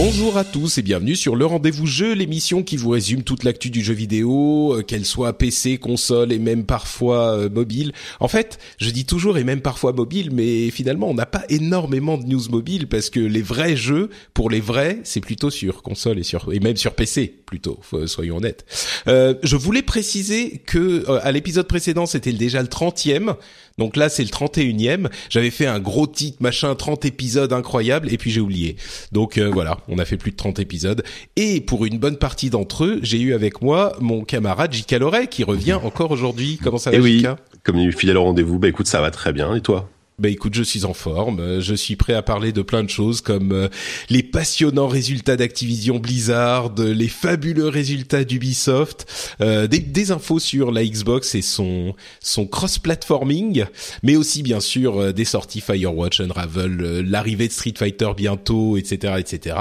Bonjour à tous et bienvenue sur le Rendez-vous Jeu, l'émission qui vous résume toute l'actu du jeu vidéo, euh, qu'elle soit PC, console et même parfois euh, mobile. En fait, je dis toujours et même parfois mobile, mais finalement on n'a pas énormément de news mobile parce que les vrais jeux, pour les vrais, c'est plutôt sur console et sur et même sur PC plutôt, soyons honnêtes. Euh, je voulais préciser que euh, à l'épisode précédent c'était déjà le 30e, donc là c'est le 31e. J'avais fait un gros titre machin 30 épisodes incroyables et puis j'ai oublié. Donc euh, voilà, on a fait plus de 30 épisodes et pour une bonne partie d'entre eux, j'ai eu avec moi mon camarade J.K. Loret qui revient encore aujourd'hui. Comment ça va Eh oui, comme il est fidèle au rendez-vous, bah écoute, ça va très bien. Et toi? Bah écoute, je suis en forme. Euh, Je suis prêt à parler de plein de choses comme euh, les passionnants résultats d'Activision Blizzard, euh, les fabuleux résultats d'Ubisoft, euh, des, des infos sur la Xbox et son son cross-platforming, mais aussi bien sûr des sorties Firewatch, Unravel, l'arrivée de Street Fighter bientôt, etc., etc.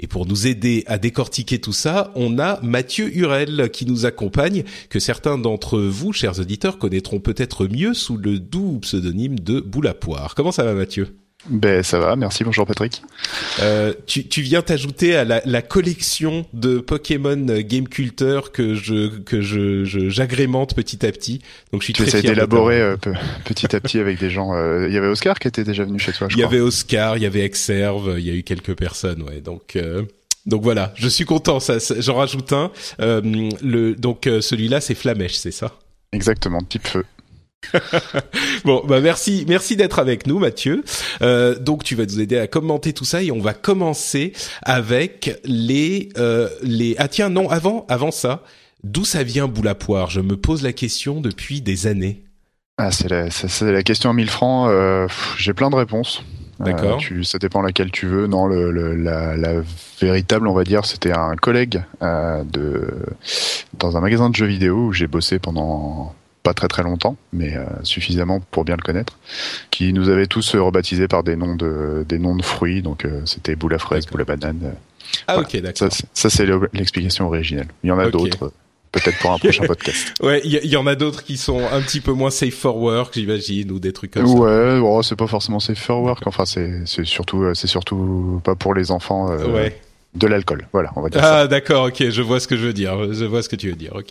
Et pour nous aider à décortiquer tout ça, on a Mathieu Hurel qui nous accompagne, que certains d'entre vous, chers auditeurs, connaîtront peut-être mieux sous le doux pseudonyme de Boule à poire. Comment ça va Mathieu? Ben ça va, merci, bonjour Patrick. euh, tu, tu viens t'ajouter à la, la collection de Pokémon Game Culture que je que je je- j'agrémente petit à petit. Donc je suis très J'essaie fier. d'élaborer euh, pe- petit à petit avec des gens. euh, Il y avait Oscar qui était déjà venu chez toi, je Il y crois. avait Oscar, il y avait Exerve, il y a eu quelques personnes, ouais. Donc euh, donc voilà, je suis content. Ça, ça- j'en rajoute un. Le donc celui-là c'est Flamèche, c'est ça? Exactement, type feu. Bon, bah merci, merci d'être avec nous, Mathieu. Euh, donc tu vas nous aider à commenter tout ça et on va commencer avec les euh, les. Ah tiens, non, avant avant ça, d'où ça vient boule à poire? Je me pose la question depuis des années. Ah, c'est la, c'est- c'est la question à 1000 francs. euh, J'ai plein de réponses. D'accord. ça dépend laquelle tu veux. Non, le, le- la, la véritable, on va dire, c'était un collègue euh, de dans un magasin de jeux vidéo où j'ai bossé pendant pas très très longtemps, mais euh, suffisamment pour bien le connaître, qui nous avait tous euh, rebaptisés par des noms de des noms de fruits. Donc euh, c'était boule à fraise, boule à banane. Ah Voilà. ok, d'accord. Ça, c'est- ça c'est le- l'explication originelle. Il y en a d'autres, peut-être pour un prochain podcast. Ouais, il y, en a d'autres qui sont un petit peu moins safe for work, j'imagine, ou des trucs comme ça. Ouais, bon, c'est pas forcément safe for work. Enfin, c'est surtout c'est surtout pas pour les enfants euh, Ouais. De l'alcool. Voilà, on va dire ça. Ah d'accord, ok, je vois ce que je veux dire, je vois ce que tu veux dire, ok.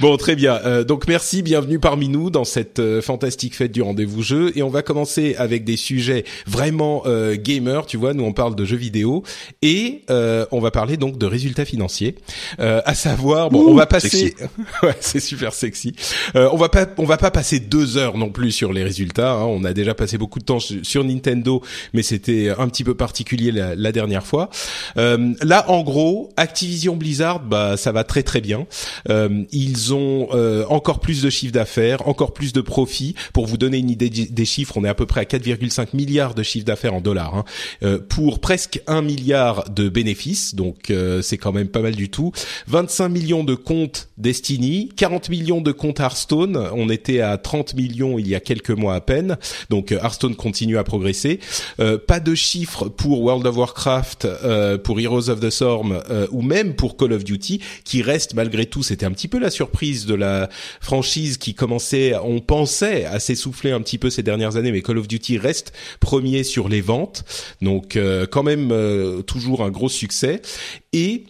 Bon, très bien. Euh, donc merci, bienvenue parmi nous dans cette euh, fantastique fête du rendez-vous jeu, et on va commencer avec des sujets vraiment euh, gamer. Tu vois, nous on parle de jeux vidéo et euh, on va parler donc de résultats financiers, euh, à savoir, bon, on va passer, ouais, c'est super sexy. Euh, on va pas, on va pas passer deux heures non plus sur les résultats. hein. On a déjà passé beaucoup de temps sur sur Nintendo, mais c'était un petit peu particulier la, la dernière fois. Euh, là, en gros, Activision Blizzard, bah, ça va très très bien. Euh, ils ont euh, encore plus de chiffre d'affaires, encore plus de profits. Pour vous donner une idée des chiffres, on est à peu près à 4,5 milliards de chiffre d'affaires en dollars, hein, euh, pour presque 1 milliard de bénéfices. Donc, euh, c'est quand même pas mal du tout. 25 millions de comptes Destiny, 40 millions de comptes Hearthstone. On était à 30 millions il y a quelques mois à peine. Donc, euh, Hearthstone continue à progresser. Euh, pas de chiffres pour World of Warcraft, euh, pour Heroes of the Storm euh, ou même pour Call of Duty, qui reste malgré tout, c'était un petit peu la surprise de la franchise qui commençait, on pensait, à s'essouffler un petit peu ces dernières années, mais Call of Duty reste premier sur les ventes, donc euh, quand même euh, toujours un gros succès. Et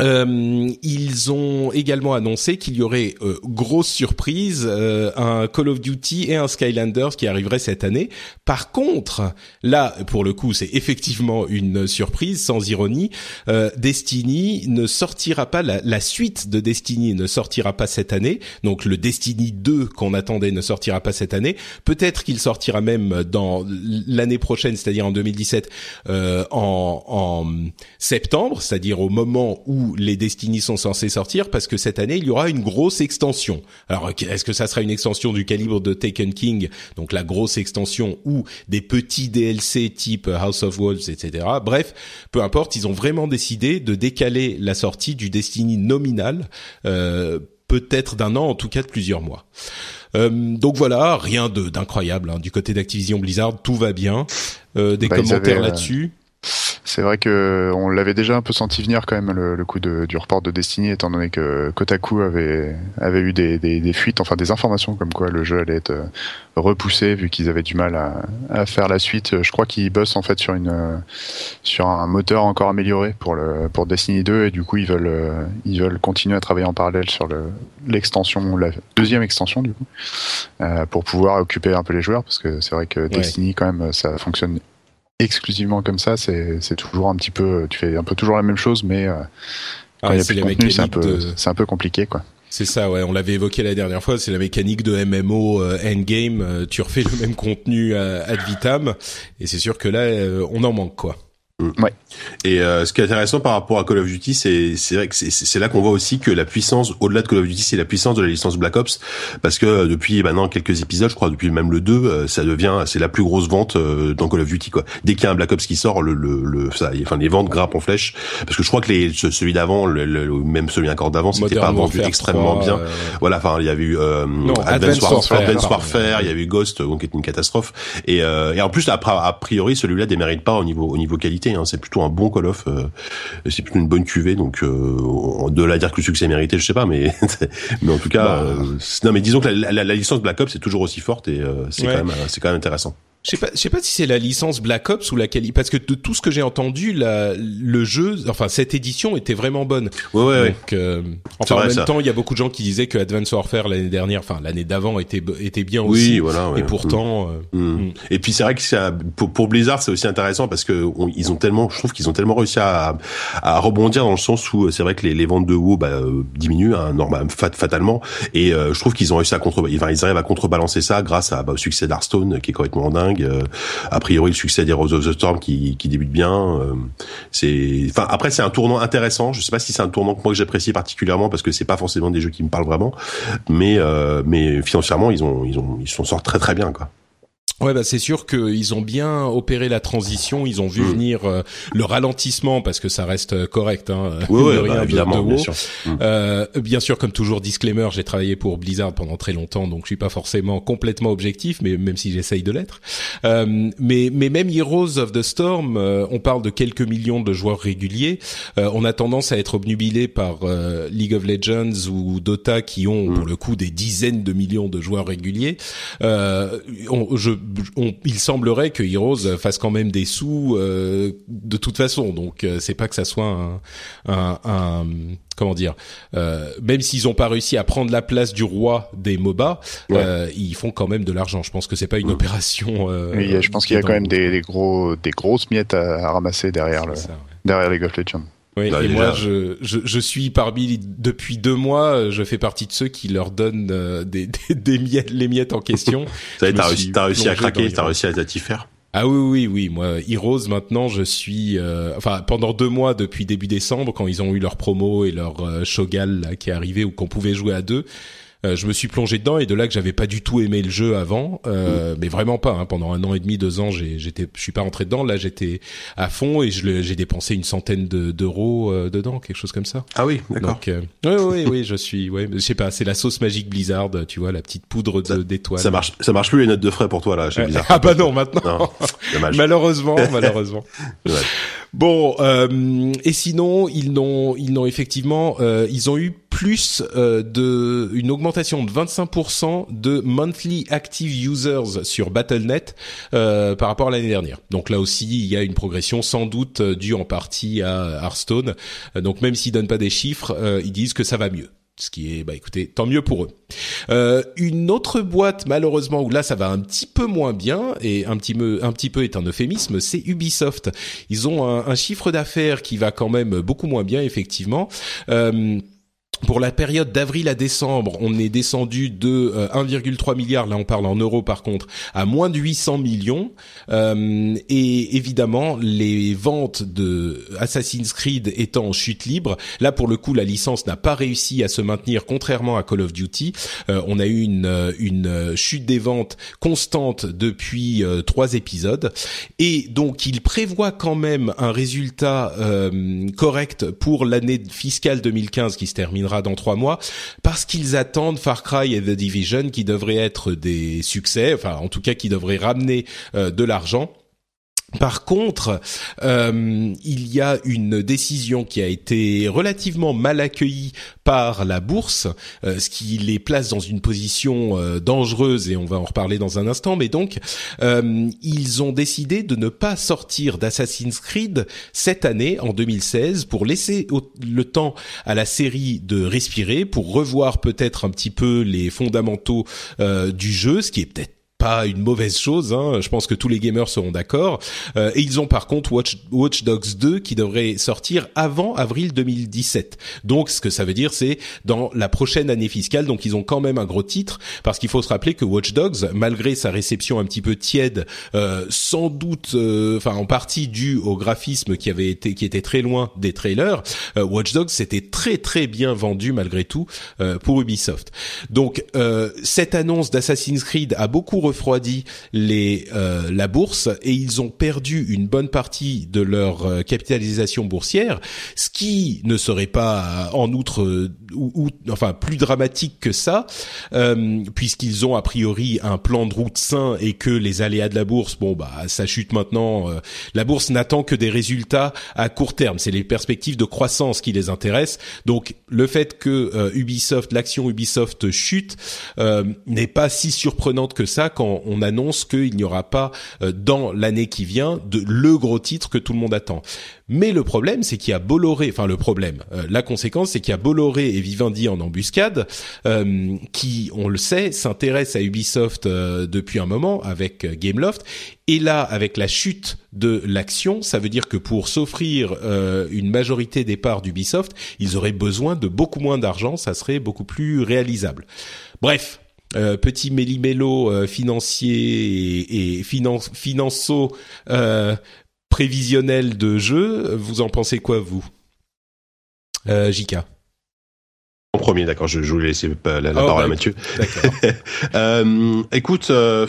Euh, ils ont également annoncé qu'il y aurait euh, grosse surprise euh, un Call of Duty et un Skylanders qui arriveraient cette année. Par contre, là pour le coup, c'est effectivement une surprise sans ironie. Euh, Destiny ne sortira pas la, la, suite de Destiny ne sortira pas cette année. Donc le Destiny 2 qu'on attendait ne sortira pas cette année. Peut-être qu'il sortira même dans l'année prochaine, c'est-à-dire en 2017 en, en septembre, c'est-à-dire au moment où les Destiny sont censés sortir parce que cette année il y aura une grosse extension. Alors est-ce que ça sera une extension du calibre de Taken King, donc la grosse extension ou des petits DLC type House of Wolves, etc. Bref, peu importe, ils ont vraiment décidé de décaler la sortie du Destiny nominal, euh, peut-être d'un an, en tout cas de plusieurs mois. Euh, donc voilà, rien d'incroyable hein. du côté d'Activision Blizzard, tout va bien. Euh, des bah, commentaires euh, là-dessus? C'est vrai que on l'avait déjà un peu senti venir quand même le, coup de, du report de Destiny, étant donné que Kotaku avait avait eu des, des, des, fuites, enfin des informations comme quoi le jeu allait être euh, repoussé vu qu'ils avaient du mal à, à, faire la suite. Je crois qu'ils bossent en fait sur une sur un moteur encore amélioré pour le pour Destiny 2 et du coup ils veulent euh, ils veulent continuer à travailler en parallèle sur le l'extension, la deuxième extension du coup, euh, pour pouvoir occuper un peu les joueurs parce que c'est vrai que Destiny quand même ça fonctionne exclusivement comme ça, c'est toujours un petit peu, tu fais un peu toujours la même chose, mais euh, quand ah, il y a plus de contenu, c'est un peu, c'est un peu compliqué, quoi. C'est ça, ouais. On l'avait évoqué la dernière fois. C'est la mécanique de MMO euh, Endgame. Euh, tu refais le même contenu ad vitam, et c'est sûr que là, on en manque, quoi. Ouais. Et euh, ce qui est intéressant par rapport à Call of Duty, c'est c'est vrai que c'est là qu'on voit aussi que la puissance, au-delà de Call of Duty, c'est la puissance de la licence Black Ops, parce que euh, depuis maintenant quelques épisodes, je crois depuis même le 2, euh, ça devient c'est la plus grosse vente dans Call of Duty quoi. Dès qu'il y a un Black Ops qui sort, le le, le ça, enfin les ventes grimpent en flèche, parce que je crois que les celui d'avant, le, même celui encore d'avant, c'était pas vendu extrêmement bien. Voilà, enfin il y avait eu non, Advanced, Warfare, il y avait eu Ghost, donc qui est une catastrophe, et, et en plus a, a priori celui-là démérite pas au niveau au niveau qualité Hein. C'est plutôt un bon Call of. Euh, c'est plutôt une bonne cuvée. Donc euh, de la dire que le succès est mérité, je sais pas, mais mais en tout cas, bah. euh, non. Mais disons que la, la, la licence Black Ops est toujours aussi forte et c'est quand même c'est quand même intéressant. Je sais pas, je sais pas si c'est la licence Black Ops ou la qualité, parce que de tout ce que j'ai entendu, la, le jeu, enfin cette édition était vraiment bonne. Ouais, ouais. Donc, euh, enfin en même temps, il y a beaucoup de gens qui disaient que Advance Warfare l'année dernière, enfin l'année d'avant était était bien aussi. Oui, voilà. Et pourtant. Mm. Euh, mm. Et puis c'est vrai que ça, pour, pour Blizzard, c'est aussi intéressant parce que ils ont tellement, je trouve qu'ils ont tellement réussi à, à rebondir dans le sens où c'est vrai que les, les ventes de WoW bah, euh, diminuent, hein, normal, fatalement, et euh, je trouve qu'ils ont réussi à contre, enfin, ils arrivent à contrebalancer ça grâce à, bah, au succès d'Hearthstone qui est complètement dingue a priori le succès des Rose of the Storm qui, qui débute bien. Euh, c'est, enfin après c'est un tournant intéressant. Je sais pas si c'est un tournant que moi j'apprécie particulièrement parce que c'est pas forcément des jeux qui me parlent vraiment, mais euh, financièrement ils ont ils ont ils s'en sortent très très bien quoi. Ouais, bah c'est sûr qu'ils ont bien opéré la transition. Ils ont vu mm. venir euh, le ralentissement parce que ça reste correct. Hein, oui, bah, évidemment, bien sûr. Mm. Euh, bien sûr, comme toujours, disclaimer, j'ai travaillé pour Blizzard pendant très longtemps, donc je suis pas forcément complètement objectif, mais même si j'essaye de l'être. Euh, mais mais même Heroes of the Storm, euh, on parle de quelques millions de joueurs réguliers. Euh, on a tendance à être obnubilé par League of Legends ou Dota qui ont mm. pour le coup des dizaines de millions de joueurs réguliers. On, je il semblerait que Heroes fasse quand même des sous euh, de toute façon. Donc euh, c'est pas que ça soit un, un, comment dire, euh, même s'ils ont pas réussi à prendre la place du roi des MOBA, ils font quand même de l'argent. Je pense que c'est pas une opération. oui, je pense qu'il y a quand même des, gros, des grosses miettes à, ramasser derrière le, derrière League of Legends. Oui, et moi, je, je, je, suis parmi depuis deux mois, je fais partie de ceux qui leur donnent euh, des, des, des, miettes, les miettes en question. T'as réussi, t'as réussi à craquer, t'as réussi à t'y faire. Ah oui, oui, oui. Moi, Heroes, maintenant, je suis... Euh, enfin, pendant deux mois, depuis début décembre, quand ils ont eu leur promo et leur euh, Shogal là, qui est arrivé, ou qu'on pouvait jouer à deux, euh, je me suis plongé dedans et de là que j'avais pas du tout aimé le jeu avant, euh, mm. mais vraiment pas. Hein. Pendant un an et demi, deux ans, j'étais, je suis pas rentré dedans. Là, j'étais à fond et j'ai dépensé une centaine d'euros euh, dedans, quelque chose comme ça. Ah oui, d'accord. Oui, oui, oui, je suis, ouais, je sais pas, c'est la sauce magique Blizzard, tu vois, la petite poudre d'étoiles. Ça marche, ça marche plus les notes de frais pour toi là, chez Blizzard. ah bah non, maintenant. Malheureusement, malheureusement. Bon, euh, et sinon, ils n'ont, ils n'ont effectivement, euh, ils ont eu plus euh, de une augmentation de 25% de monthly active users sur Battle.net euh, par rapport à l'année dernière. Donc là aussi, il y a une progression sans doute due en partie à Hearthstone. Donc même s'ils donnent pas des chiffres, ils disent que ça va mieux ce qui est, bah écoutez, tant mieux pour eux. Euh, une autre boîte, malheureusement, où là ça va un petit peu moins bien et un petit peu, un petit peu est un euphémisme, c'est Ubisoft. Ils ont un, chiffre d'affaires qui va quand même beaucoup moins bien, effectivement. Euh, pour la période d'avril à décembre, on est descendu de 1,3 euh, milliard, là on parle en euros par contre, à moins de 800 millions. Euh, et évidemment, les ventes de Assassin's Creed étant en chute libre, là pour le coup la licence n'a pas réussi à se maintenir contrairement à Call of Duty. Euh, on a eu une, une chute des ventes constante depuis trois épisodes. Et donc il prévoit quand même un résultat correct pour l'année fiscale 2015 qui se terminera dans trois mois, parce qu'ils attendent Far Cry et The Division qui devraient être des succès, enfin en tout cas qui devraient ramener euh, de l'argent. Par contre, euh, il y a une décision qui a été relativement mal accueillie par la bourse, euh, ce qui les place dans une position euh, dangereuse et on va en reparler dans un instant. Mais donc, ils ont décidé de ne pas sortir d'Assassin's Creed cette année, en 2016, pour laisser le temps à la série de respirer, pour revoir peut-être un petit peu les fondamentaux du jeu, ce qui est peut-être pas une mauvaise chose. Hein. Je pense que tous les gamers seront d'accord. Euh, et ils ont par contre Watch, Watch, Dogs 2 qui devrait sortir avant avril 2017. Donc ce que ça veut dire, c'est dans la prochaine année fiscale. Donc ils ont quand même un gros titre parce qu'il faut se rappeler que Watch Dogs, malgré sa réception un petit peu tiède, euh, sans doute, euh, enfin en partie due au graphisme qui avait été qui était très loin des trailers, euh, Watch Dogs s'était très très bien vendu malgré tout pour Ubisoft. Donc cette annonce d'Assassin's Creed a beaucoup refroidi les euh, la bourse et ils ont perdu une bonne partie de leur euh, capitalisation boursière, ce qui ne serait pas en outre euh, ou, enfin plus dramatique que ça, puisqu'ils ont a priori un plan de route sain et que les aléas de la bourse, bon bah ça chute maintenant. la bourse n'attend que des résultats à court terme, c'est les perspectives de croissance qui les intéressent. Donc le fait que Ubisoft, l'action Ubisoft chute, n'est pas si surprenante que ça on annonce qu'il n'y aura pas euh, dans l'année qui vient de le gros titre que tout le monde attend. Mais le problème, c'est qu'il y a Bolloré, enfin le problème, euh, la conséquence, c'est qu'il y a Bolloré et Vivendi en embuscade, euh, qui, on le sait, s'intéressent à Ubisoft depuis un moment avec Gameloft. Et là, avec la chute de l'action, ça veut dire que pour s'offrir une majorité des parts d'Ubisoft, ils auraient besoin de beaucoup moins d'argent, ça serait beaucoup plus réalisable. Bref, euh, petit méli-mélo euh, financier et, et financeau euh, prévisionnel de jeu. Vous en pensez quoi, vous? Jika en premier, d'accord. Je, je voulais laisser la, la oh, parole à Mathieu. euh, écoute, euh,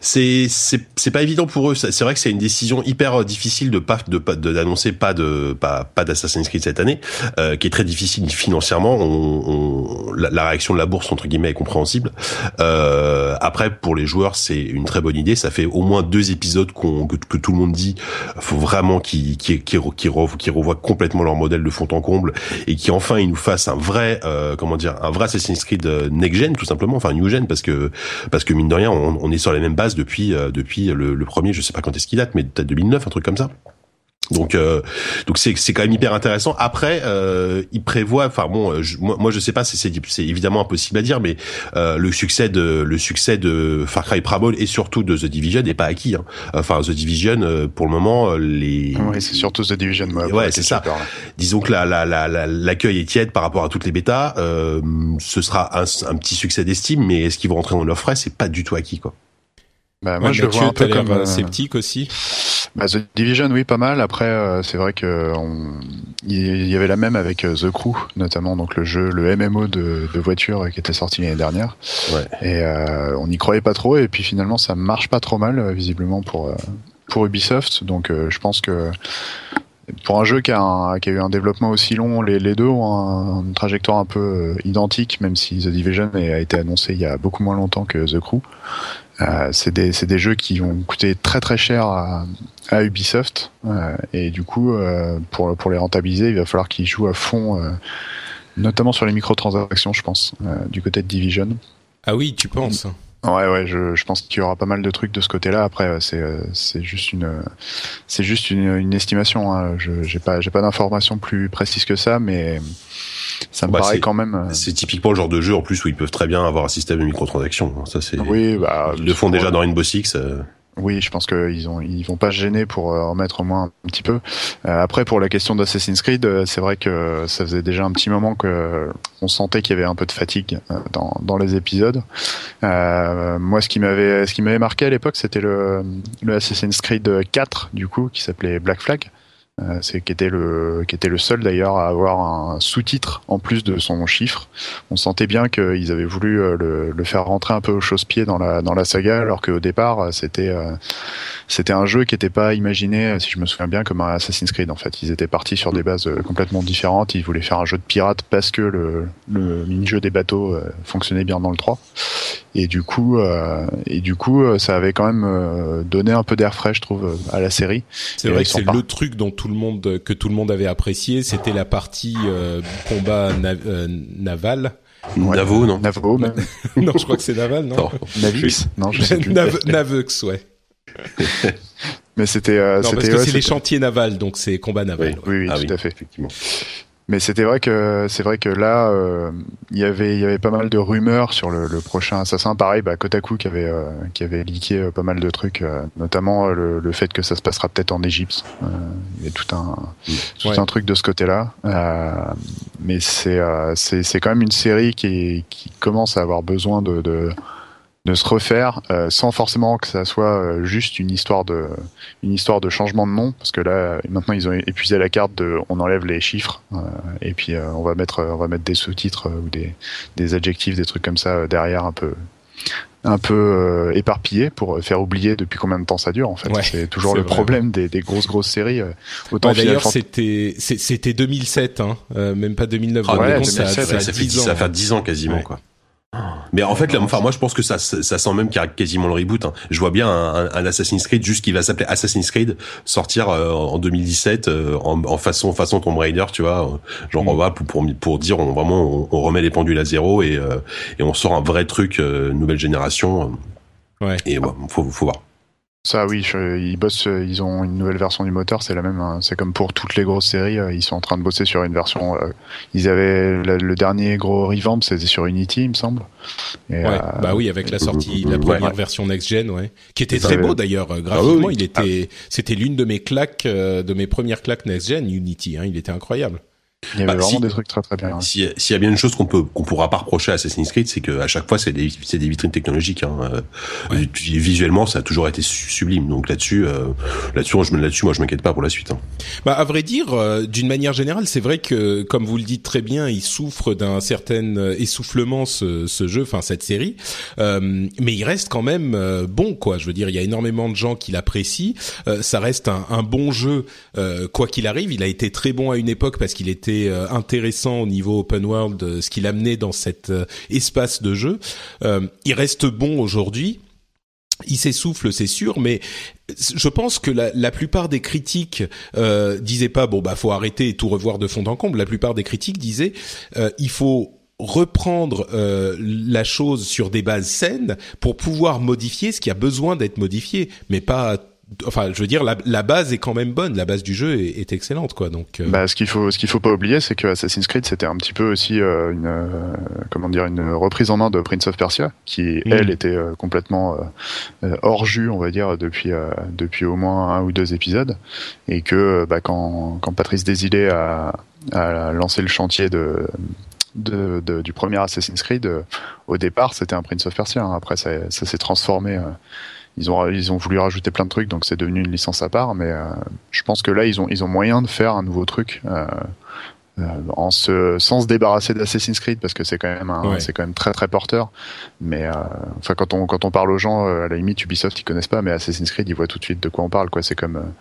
c'est c'est pas évident pour eux. C'est vrai que c'est une décision hyper difficile de pas de pas d'annoncer pas de pas pas d'Assassin's Creed cette année, euh, qui est très difficile financièrement. On, on, la, réaction de la bourse entre guillemets est compréhensible. Euh, après, pour les joueurs, c'est une très bonne idée. Ça fait au moins deux épisodes qu'on que, que, tout le monde dit. Faut vraiment qu'ils qu'ils qu'ils qu revoient complètement leur modèle de fond en comble et qui enfin ils nous fassent un vrai euh, comment dire un vrai Assassin's Creed euh, next gen tout simplement enfin new gen parce que parce que mine de rien on, est sur les mêmes bases depuis euh, depuis le, le, premier je sais pas quand est-ce qu'il date mais peut-être 2009 un truc comme ça donc euh, donc c'est c'est quand même hyper intéressant. Après, euh, il prévoit, enfin bon, euh, je, moi, moi je sais pas, c'est c'est évidemment impossible à dire, mais euh, le succès de le succès de Far Cry Primal et surtout de The Division n'est pas acquis. Hein. Enfin The Division, euh, pour le moment, les oui c'est surtout The Division. ouais, c'est ça. Disons que la la la l'accueil est tiède par rapport à toutes les bêtas. Euh, ce sera un, un petit succès d'estime, mais est-ce qu'ils vont rentrer dans leurs frais C'est pas du tout acquis quoi. Bah, moi, je le vois un peu comme euh, sceptique aussi. Bah, The Division, oui, pas mal. Après, euh, c'est vrai que on... il y avait la même avec euh, The Crew, notamment donc le jeu, le MMO de, de voiture qui était sorti l'année dernière. Ouais. Et on n'y croyait pas trop, et puis finalement, ça marche pas trop mal, visiblement pour pour Ubisoft. Donc, je pense que pour un jeu qui a, un, qui a, eu un développement aussi long, les, les deux ont une trajectoire un peu identique, même si The Division a été annoncé il y a beaucoup moins longtemps que The Crew. Euh, c'est des, des jeux qui ont coûté très très cher à, Ubisoft euh, et du coup euh, pour, pour les rentabiliser il va falloir qu'ils jouent à fond notamment sur les microtransactions je pense du côté de Division. Ah oui tu penses Ouais, ouais, je, je pense qu'il y aura pas mal de trucs de ce côté-là. Après, c'est c'est juste une c'est juste une, une estimation. Hein. Je j'ai pas j'ai pas d'informations plus précises que ça, mais ça me bah, paraît quand même. C'est typiquement le genre de jeu en plus où ils peuvent très bien avoir un système de microtransactions. Ça c'est. Oui, bah. Ils le font déjà dans Rainbow Six. Oui, je pense qu'ils ont ils vont pas se gêner pour euh, en mettre au moins un petit peu. Euh, après, pour la question d'Assassin's Creed, euh, c'est vrai que ça faisait déjà un petit moment que on sentait qu'il y avait un peu de fatigue dans, dans les épisodes. moi, ce qui m'avait ce qui m'avait marqué à l'époque, c'était le, le Assassin's Creed 4 du coup, qui s'appelait Black Flag. Euh, c'est qui était le qui était le seul d'ailleurs à avoir un sous-titre en plus de son chiffre. On sentait bien qu'ils avaient voulu euh, le, le, faire rentrer un peu au chausse-pied dans la dans la saga, alors qu'au départ euh, c'était c'était un jeu qui n'était pas imaginé, si je me souviens bien, comme un Assassin's Creed en fait. Ils étaient partis sur des bases complètement différentes. Ils voulaient faire un jeu de pirate parce que le, le mini-jeu des bateaux fonctionnait bien dans le 3. Et du coup, euh, et du coup, ça avait quand même donné un peu d'air frais, je trouve, à la série. C'est vrai que c'est le truc dont tout le monde que tout le monde avait apprécié, c'était la partie euh, combat euh, naval. Navo, non Navo, même. non, je crois que c'est naval, non, Navix Non, je sais plus. Navux, ouais. Mais c'était. Euh, non, parce que c'est les chantiers navals, donc c'est combat naval. Oui, oui, ah tout à fait, effectivement. Mais c'était vrai que c'est vrai que là, euh, il y avait il y avait pas mal de rumeurs sur le, le prochain Assassin. Pareil, bah, Kotaku qui avait euh, qui avait leaké euh, pas mal de trucs, notamment le, le, fait que ça se passera peut-être en Égypte. il y a tout un tout un truc de ce côté-là. mais c'est c'est c'est quand même une série qui qui commence à avoir besoin de, de de se refaire euh, sans forcément que ça soit euh, juste une histoire de une histoire de changement de nom parce que là maintenant ils ont épuisé la carte de on enlève les chiffres euh, et puis on va mettre on va mettre des sous-titres ou des des adjectifs des trucs comme ça derrière un peu un peu éparpillé pour faire oublier depuis combien de temps ça dure en fait. C'est toujours le problème des, des, grosses grosses séries autant d'ailleurs c'était c'était 2007 hein, même pas 2009 ah, ouais, ça, ça, fait 10 ça fait 10 ans quasiment quoi mais en fait, là, enfin, moi, je pense que ça, ça sent même qu'il y a quasiment le reboot. Hein. Je vois bien un, un, Assassin's Creed juste qui va s'appeler Assassin's Creed sortir euh, en 2017 euh, en, en, façon façon Tomb Raider, tu vois. Genre, on mm. va pour, pour pour dire, on vraiment, on, remet les pendules à zéro et euh, et on sort un vrai truc nouvelle génération. Ouais. Et ouais, faut faut voir. Ça oui, ils bossent, ils ont une nouvelle version du moteur, c'est la même. Hein. C'est comme pour toutes les grosses séries, euh, ils sont en train de bosser sur une version. Euh, ils avaient le dernier gros revamp, c'était sur Unity, il me semble. Et, ouais, euh, bah oui, avec la sortie, la première version next gen, ouais, qui était très beau d'ailleurs ah graphiquement. il était, c'était l'une de mes claques, de mes premières claques next gen, Unity. Hein, il était incroyable. Il y avait bah, vraiment des trucs très très bien. S'il y a bien une chose qu'on peut qu'on pourra pas reprocher à Assassin's Creed, c'est que à chaque fois c'est des c'est des vitrines technologiques. Hein. Euh, visuellement, ça a toujours été sublime. Donc là-dessus, euh, là-dessus, je là-dessus, moi, je m'inquiète pas pour la suite. Hein. Bah, à vrai dire, euh, d'une manière générale, c'est vrai que, comme vous le dites très bien, il souffre d'un certain essoufflement ce, ce jeu, enfin cette série, mais il reste quand même bon, quoi. Je veux dire, il y a énormément de gens qui l'apprécient. ça reste un, un bon jeu, quoi qu'il arrive. Il a été très bon à une époque parce qu'il était euh, intéressant au niveau open world, euh, ce qu'il amenait dans cet euh, espace de jeu. il reste bon aujourd'hui il s'essouffle, c'est sûr, mais je pense que la, plupart des critiques euh, disaient pas bon bah faut arrêter et tout revoir de fond en comble. La plupart des critiques disaient il faut reprendre la chose sur des bases saines pour pouvoir modifier ce qui a besoin d'être modifié, mais pas enfin je veux dire la, la, base est quand même bonne la base du jeu est, est excellente quoi donc euh. bah, ce qu'il faut ce qu'il faut pas oublier c'est que Assassin's Creed c'était un petit peu aussi euh, une euh, comment dire une reprise en main de Prince of Persia qui mm. elle était complètement hors jus on va dire depuis depuis au moins un ou deux épisodes et que bah, quand quand Patrice Desilets a, a lancé le chantier de de, de, du premier Assassin's Creed, au départ, c'était un Prince of Persia. Hein. Après, ça, ça s'est transformé ils ont ils ont voulu rajouter plein de trucs, donc c'est devenu une licence à part. Mais euh, je pense que là, ils ont ils ont moyen de faire un nouveau truc. Euh, euh, en se, sans se débarrasser d'Assassin's Creed parce que c'est quand même c'est quand même très très porteur mais euh, enfin quand on quand on parle aux gens à la limite Ubisoft ils connaissent pas mais Assassin's Creed ils voient tout de suite de quoi on parle quoi c'est comme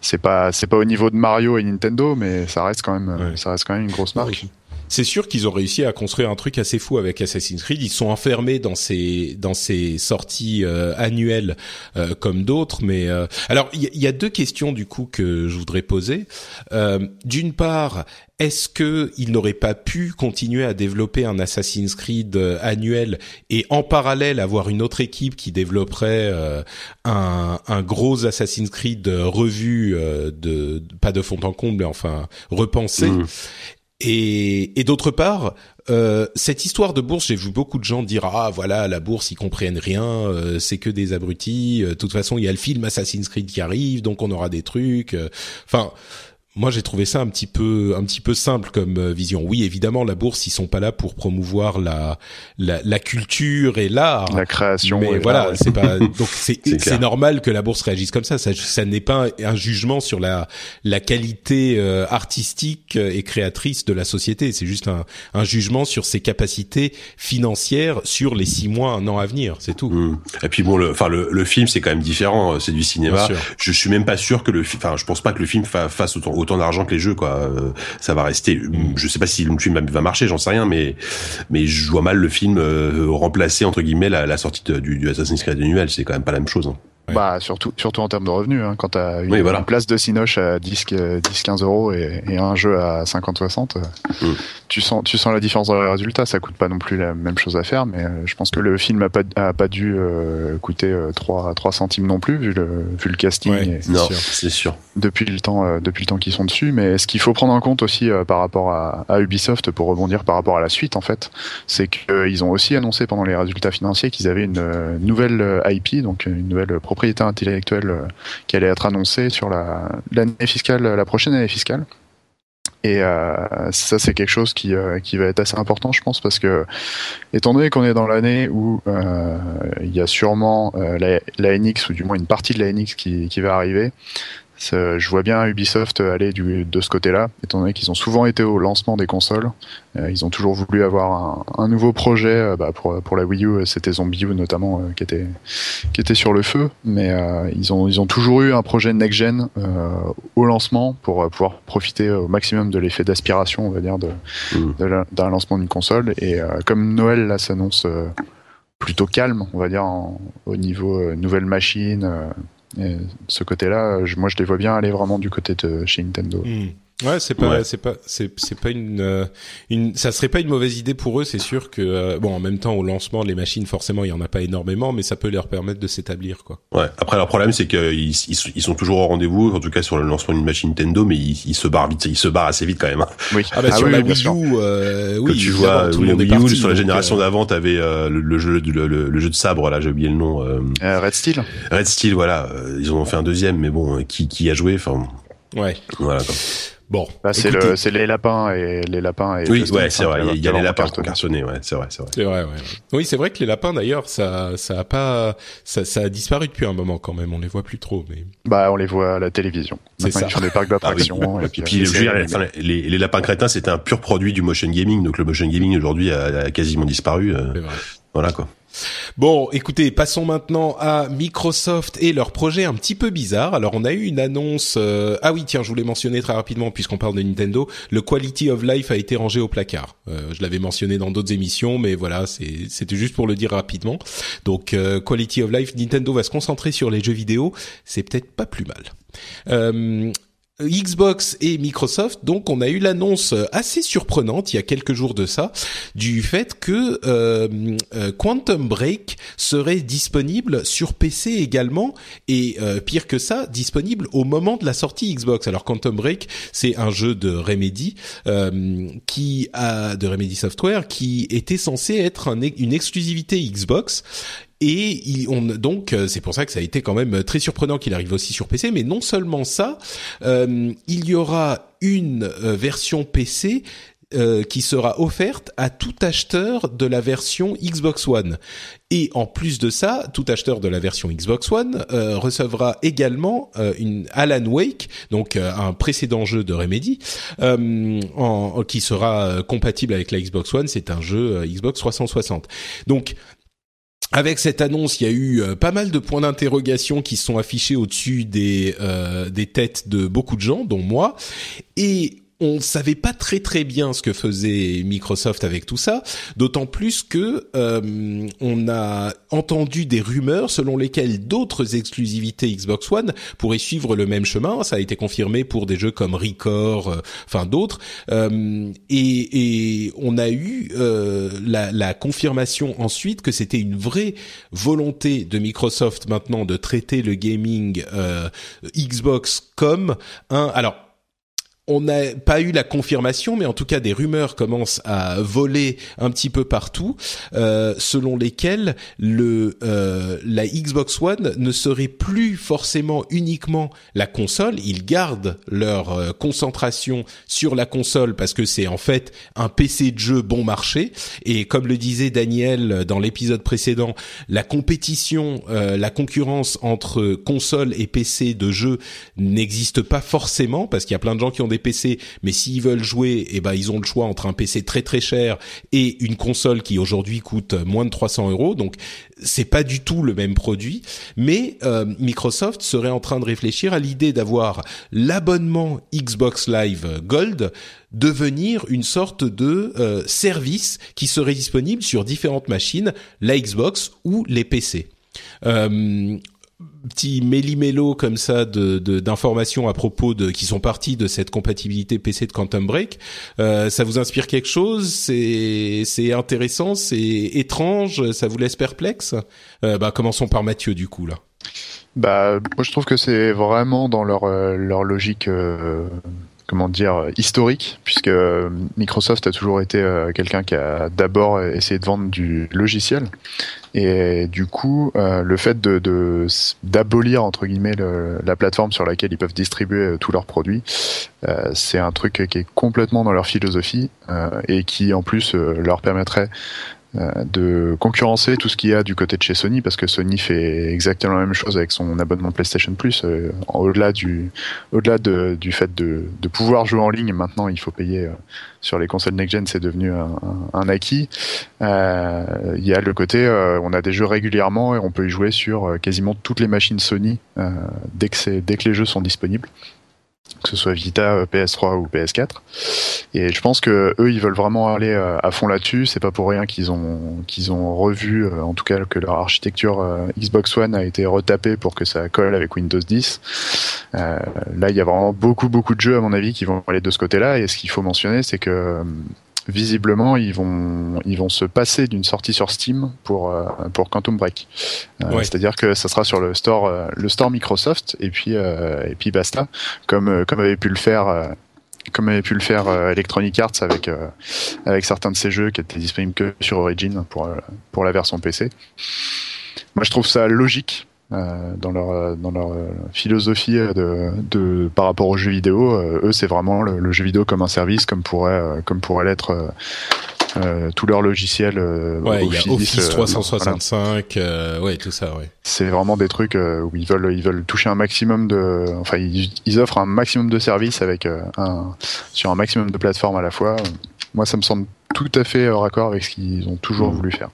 c'est pas c'est pas au niveau de Mario et Nintendo mais ça reste quand même ça reste quand même une grosse marque C'est sûr qu'ils ont réussi à construire un truc assez fou avec Assassin's Creed. Ils sont enfermés dans ces dans ces sorties euh, annuelles euh, comme d'autres. Mais euh, alors il y, y, a deux questions du coup que je voudrais poser. D'une part, est-ce que il n'aurait pas pu continuer à développer un Assassin's Creed annuel et en parallèle avoir une autre équipe qui développerait un, un, gros Assassin's Creed revu de pas de fond en comble, mais enfin repensé? Mmh. Et, et d'autre part, euh, cette histoire de bourse, j'ai vu beaucoup de gens dire ah voilà la bourse ils comprennent rien, euh, c'est que des abrutis. Euh, de toute façon il y a le film Assassin's Creed qui arrive, donc on aura des trucs. Euh. Enfin moi j'ai trouvé ça un petit peu un petit peu simple comme euh, vision. Oui, évidemment la bourse ils sont pas là pour promouvoir la la, la culture et l'art, la création. Mais voilà, c'est pas donc c'est c'est normal que la bourse réagisse comme ça. Ça, ça n'est pas un jugement sur la la qualité euh, artistique et créatrice de la société. C'est juste un un jugement sur ses capacités financières sur les six mois un an à venir. C'est tout. Mmh. Et puis bon, le enfin le, le film c'est quand même différent. C'est du cinéma. Je suis même pas sûr que le enfin je pense pas que le film fasse autant autant d'argent que les jeux quoi. Euh, ça va rester. Je sais pas si le film va marcher, j'en sais rien, mais mais je vois mal le film euh, remplacer entre guillemets la, la sortie du, du Assassin's Creed annuel. C'est quand même pas la même chose. Hein. Bah surtout surtout en termes de revenus hein, quand t'as une, une place de Cinoche à 10 10 15 euros et, et un jeu à 50 60 euh, mm. tu sens tu sens la différence dans les résultats. Ça coûte pas non plus la même chose à faire mais euh, je pense que le film a pas a pas dû euh, coûter 3 3 centimes non plus vu le vu le casting ouais, non c'est sûr. depuis le temps depuis le temps qu'ils sont dessus. Mais ce qu'il faut prendre en compte aussi par rapport à, à, Ubisoft pour rebondir par rapport à la suite en fait c'est qu'ils ont aussi annoncé pendant les résultats financiers qu'ils avaient une nouvelle IP donc une nouvelle propriété propriété intellectuelle euh, qui allait être annoncée sur l'année fiscale, la prochaine année fiscale. Et euh, ça, c'est quelque chose qui, euh, qui va être assez important, je pense, parce que, étant donné qu'on est dans l'année où il y a sûrement la, la, NX, ou du moins une partie de la NX qui, qui va arriver, je vois bien Ubisoft aller du, de ce côté-là, étant donné qu'ils ont souvent été au lancement des consoles. Euh, ils ont toujours voulu avoir un, un nouveau projet. Euh, bah pour, pour la Wii U, c'était Zombie U notamment euh, qui était qui était sur le feu, mais ils ont ils ont toujours eu un projet next-gen au lancement pour pouvoir profiter au maximum de l'effet d'aspiration, on va dire, de, mmh. d'un lancement d'une console. Et comme Noël là s'annonce plutôt calme, on va dire, au niveau nouvelle machine et ce côté-là, moi, je les vois bien aller vraiment du côté de chez Nintendo. Hmm. Ouais, c'est pas, c'est pas, c'est, c'est pas une, euh, une, ça serait pas une mauvaise idée pour eux. C'est sûr que, euh, bon, en même temps, au lancement, les machines, forcément, il y en a pas énormément, mais ça peut leur permettre de s'établir, quoi. Ouais. Après, leur problème, c'est qu'ils ils, sont toujours au rendez-vous, en tout cas sur le lancement d'une machine Nintendo, mais ils, ils se barrent vite, ils se barrent assez vite quand même. Hein. Oui. Ah bah ah sur la Wii U, euh, oui. tu vois, tout le Wii U, sur la génération d'avant, t'avais euh, le, le, jeu, le, le, jeu de sabre, là, j'ai oublié le nom. Euh, Red Steel. Red Steel, voilà. Ils en ont fait un deuxième, mais bon, qui, qui a joué, enfin. Ouais. Voilà. Quoi. Bon, bah, c'est le, c'est les lapins et les lapins et oui, ouais, c'est vrai. Il y a, les lapins cartonnés, ouais, c'est vrai, c'est vrai. C'est vrai, ouais. Oui, c'est vrai que les lapins d'ailleurs, ça, ça a pas, ça, ça a disparu depuis un moment quand même. On les voit plus trop, mais. Bah, on les voit à la télévision. C'est ça. Sur les parcs d'attractions. Ah, et puis, euh, les, les, lapins crétins, c'était un pur produit du motion gaming. Donc le motion gaming aujourd'hui a, a, quasiment disparu. Euh, voilà quoi. Bon, écoutez, passons maintenant à Microsoft et leur projet un petit peu bizarre. Alors, on a eu une annonce. Euh... Ah oui, tiens, je voulais mentionner très rapidement puisqu'on parle de Nintendo. Le Quality of Life a été rangé au placard. Euh, je l'avais mentionné dans d'autres émissions, mais voilà, c'était juste pour le dire rapidement. Donc, euh, Quality of Life, Nintendo va se concentrer sur les jeux vidéo. C'est peut-être pas plus mal. Xbox et Microsoft, donc on a eu l'annonce assez surprenante il y a quelques jours de ça du fait que euh, euh Quantum Break serait disponible sur PC également et euh, pire que ça disponible au moment de la sortie Xbox. Alors Quantum Break c'est un jeu de Remedy qui a de Remedy Software qui était censé être un, une exclusivité Xbox et on, donc euh, c'est pour ça que ça a été quand même très surprenant qu'il arrive aussi sur PC. Mais non seulement ça, euh, il y aura une euh, version PC euh, qui sera offerte à tout acheteur de la version Xbox One. Et en plus de ça, tout acheteur de la version Xbox One euh, recevra également euh, une Alan Wake, donc un précédent jeu de Remedy, en, qui sera compatible avec la Xbox One. C'est un jeu Xbox 360. Donc avec cette annonce, il y a eu euh, pas mal de points d'interrogation qui sont affichés au-dessus des euh, des têtes de beaucoup de gens, dont moi. Et on savait pas très très bien ce que faisait Microsoft avec tout ça, d'autant plus que euh, on a entendu des rumeurs selon lesquelles d'autres exclusivités Xbox One pourraient suivre le même chemin. Ça a été confirmé pour des jeux comme Record, euh, enfin d'autres, euh, et, et, on a eu la, la, confirmation ensuite que c'était une vraie volonté de Microsoft maintenant de traiter le gaming Xbox comme un alors on n'a pas eu la confirmation, mais en tout cas des rumeurs commencent à voler un petit peu partout, euh, selon lesquelles le euh, la Xbox One ne serait plus forcément uniquement la console. Ils gardent leur euh, concentration sur la console parce que c'est en fait un PC de jeu bon marché. Et comme le disait Daniel dans l'épisode précédent, la compétition, la concurrence entre console et PC de jeu n'existe pas forcément parce qu'il y a plein de gens qui ont des PC, mais s'ils veulent jouer, eh ben ils ont le choix entre un PC très très cher et une console qui aujourd'hui coûte moins de 300 euros. Donc c'est pas du tout le même produit, mais euh, Microsoft serait en train de réfléchir à l'idée d'avoir l'abonnement Xbox Live Gold devenir une sorte de euh, service qui serait disponible sur différentes machines, la Xbox ou les PC. Euh, petit méli-mélo comme ça de d'informations à propos de qui sont parties de cette compatibilité PC de Quantum Break. Euh, ça vous inspire quelque chose? C'est c'est intéressant, c'est étrange, ça vous laisse perplexe? Euh, Bah commençons par Mathieu du coup là. Bah moi je trouve que c'est vraiment dans leur euh, leur logique euh, comment dire historique puisque Microsoft a toujours été euh, quelqu'un qui a d'abord essayé de vendre du logiciel et du coup euh, le fait de d'abolir entre guillemets le, la plateforme sur laquelle ils peuvent distribuer euh, tous leurs produits c'est un truc qui est complètement dans leur philosophie et qui en plus leur permettrait euh, de concurrencer tout ce qu'il y a du côté de chez Sony parce que Sony fait exactement la même chose avec son abonnement PlayStation Plus euh, au-delà du au-delà de, du fait de, de, pouvoir jouer en ligne maintenant il faut payer euh, sur les consoles next gen c'est devenu un, un, acquis. Euh, il y a le côté on a des jeux régulièrement et on peut y jouer sur quasiment toutes les machines Sony dès que dès que les jeux sont disponibles que ce soit Vita, euh, PS3 ou PS4. Et je pense que eux, ils veulent vraiment aller euh, à fond là-dessus. C'est pas pour rien qu'ils ont qu'ils ont revu, euh, en tout cas que leur architecture Xbox One a été retapée pour que ça colle avec Windows 10. Euh, là, il y a vraiment beaucoup beaucoup de jeux à mon avis qui vont aller de ce côté-là. Et ce qu'il faut mentionner, c'est que visiblement ils vont ils vont se passer d'une sortie sur Steam pour euh, pour Quantum Break. Euh, c'est-à-dire que ça sera sur le store euh, le store Microsoft et puis et puis basta comme comme avait pu le faire comme avait pu le faire Electronic Arts avec avec certains de ces jeux qui étaient disponibles que sur Origin pour pour la version PC. Moi je trouve ça logique euh, dans leur euh, dans leur euh, philosophie de, de par rapport aux jeux vidéo. eux, c'est vraiment le, jeu vidéo comme un service, comme pourrait comme pourrait l'être. Euh, tous leurs logiciels ouais, Office, il y a Office 365 ouais tout ça ouais c'est vraiment des trucs où ils veulent ils veulent toucher un maximum de enfin ils, ils offrent un maximum de services avec un sur un maximum de plateformes à la fois moi ça me semble tout à fait raccord avec ce qu'ils ont toujours mmh. voulu faire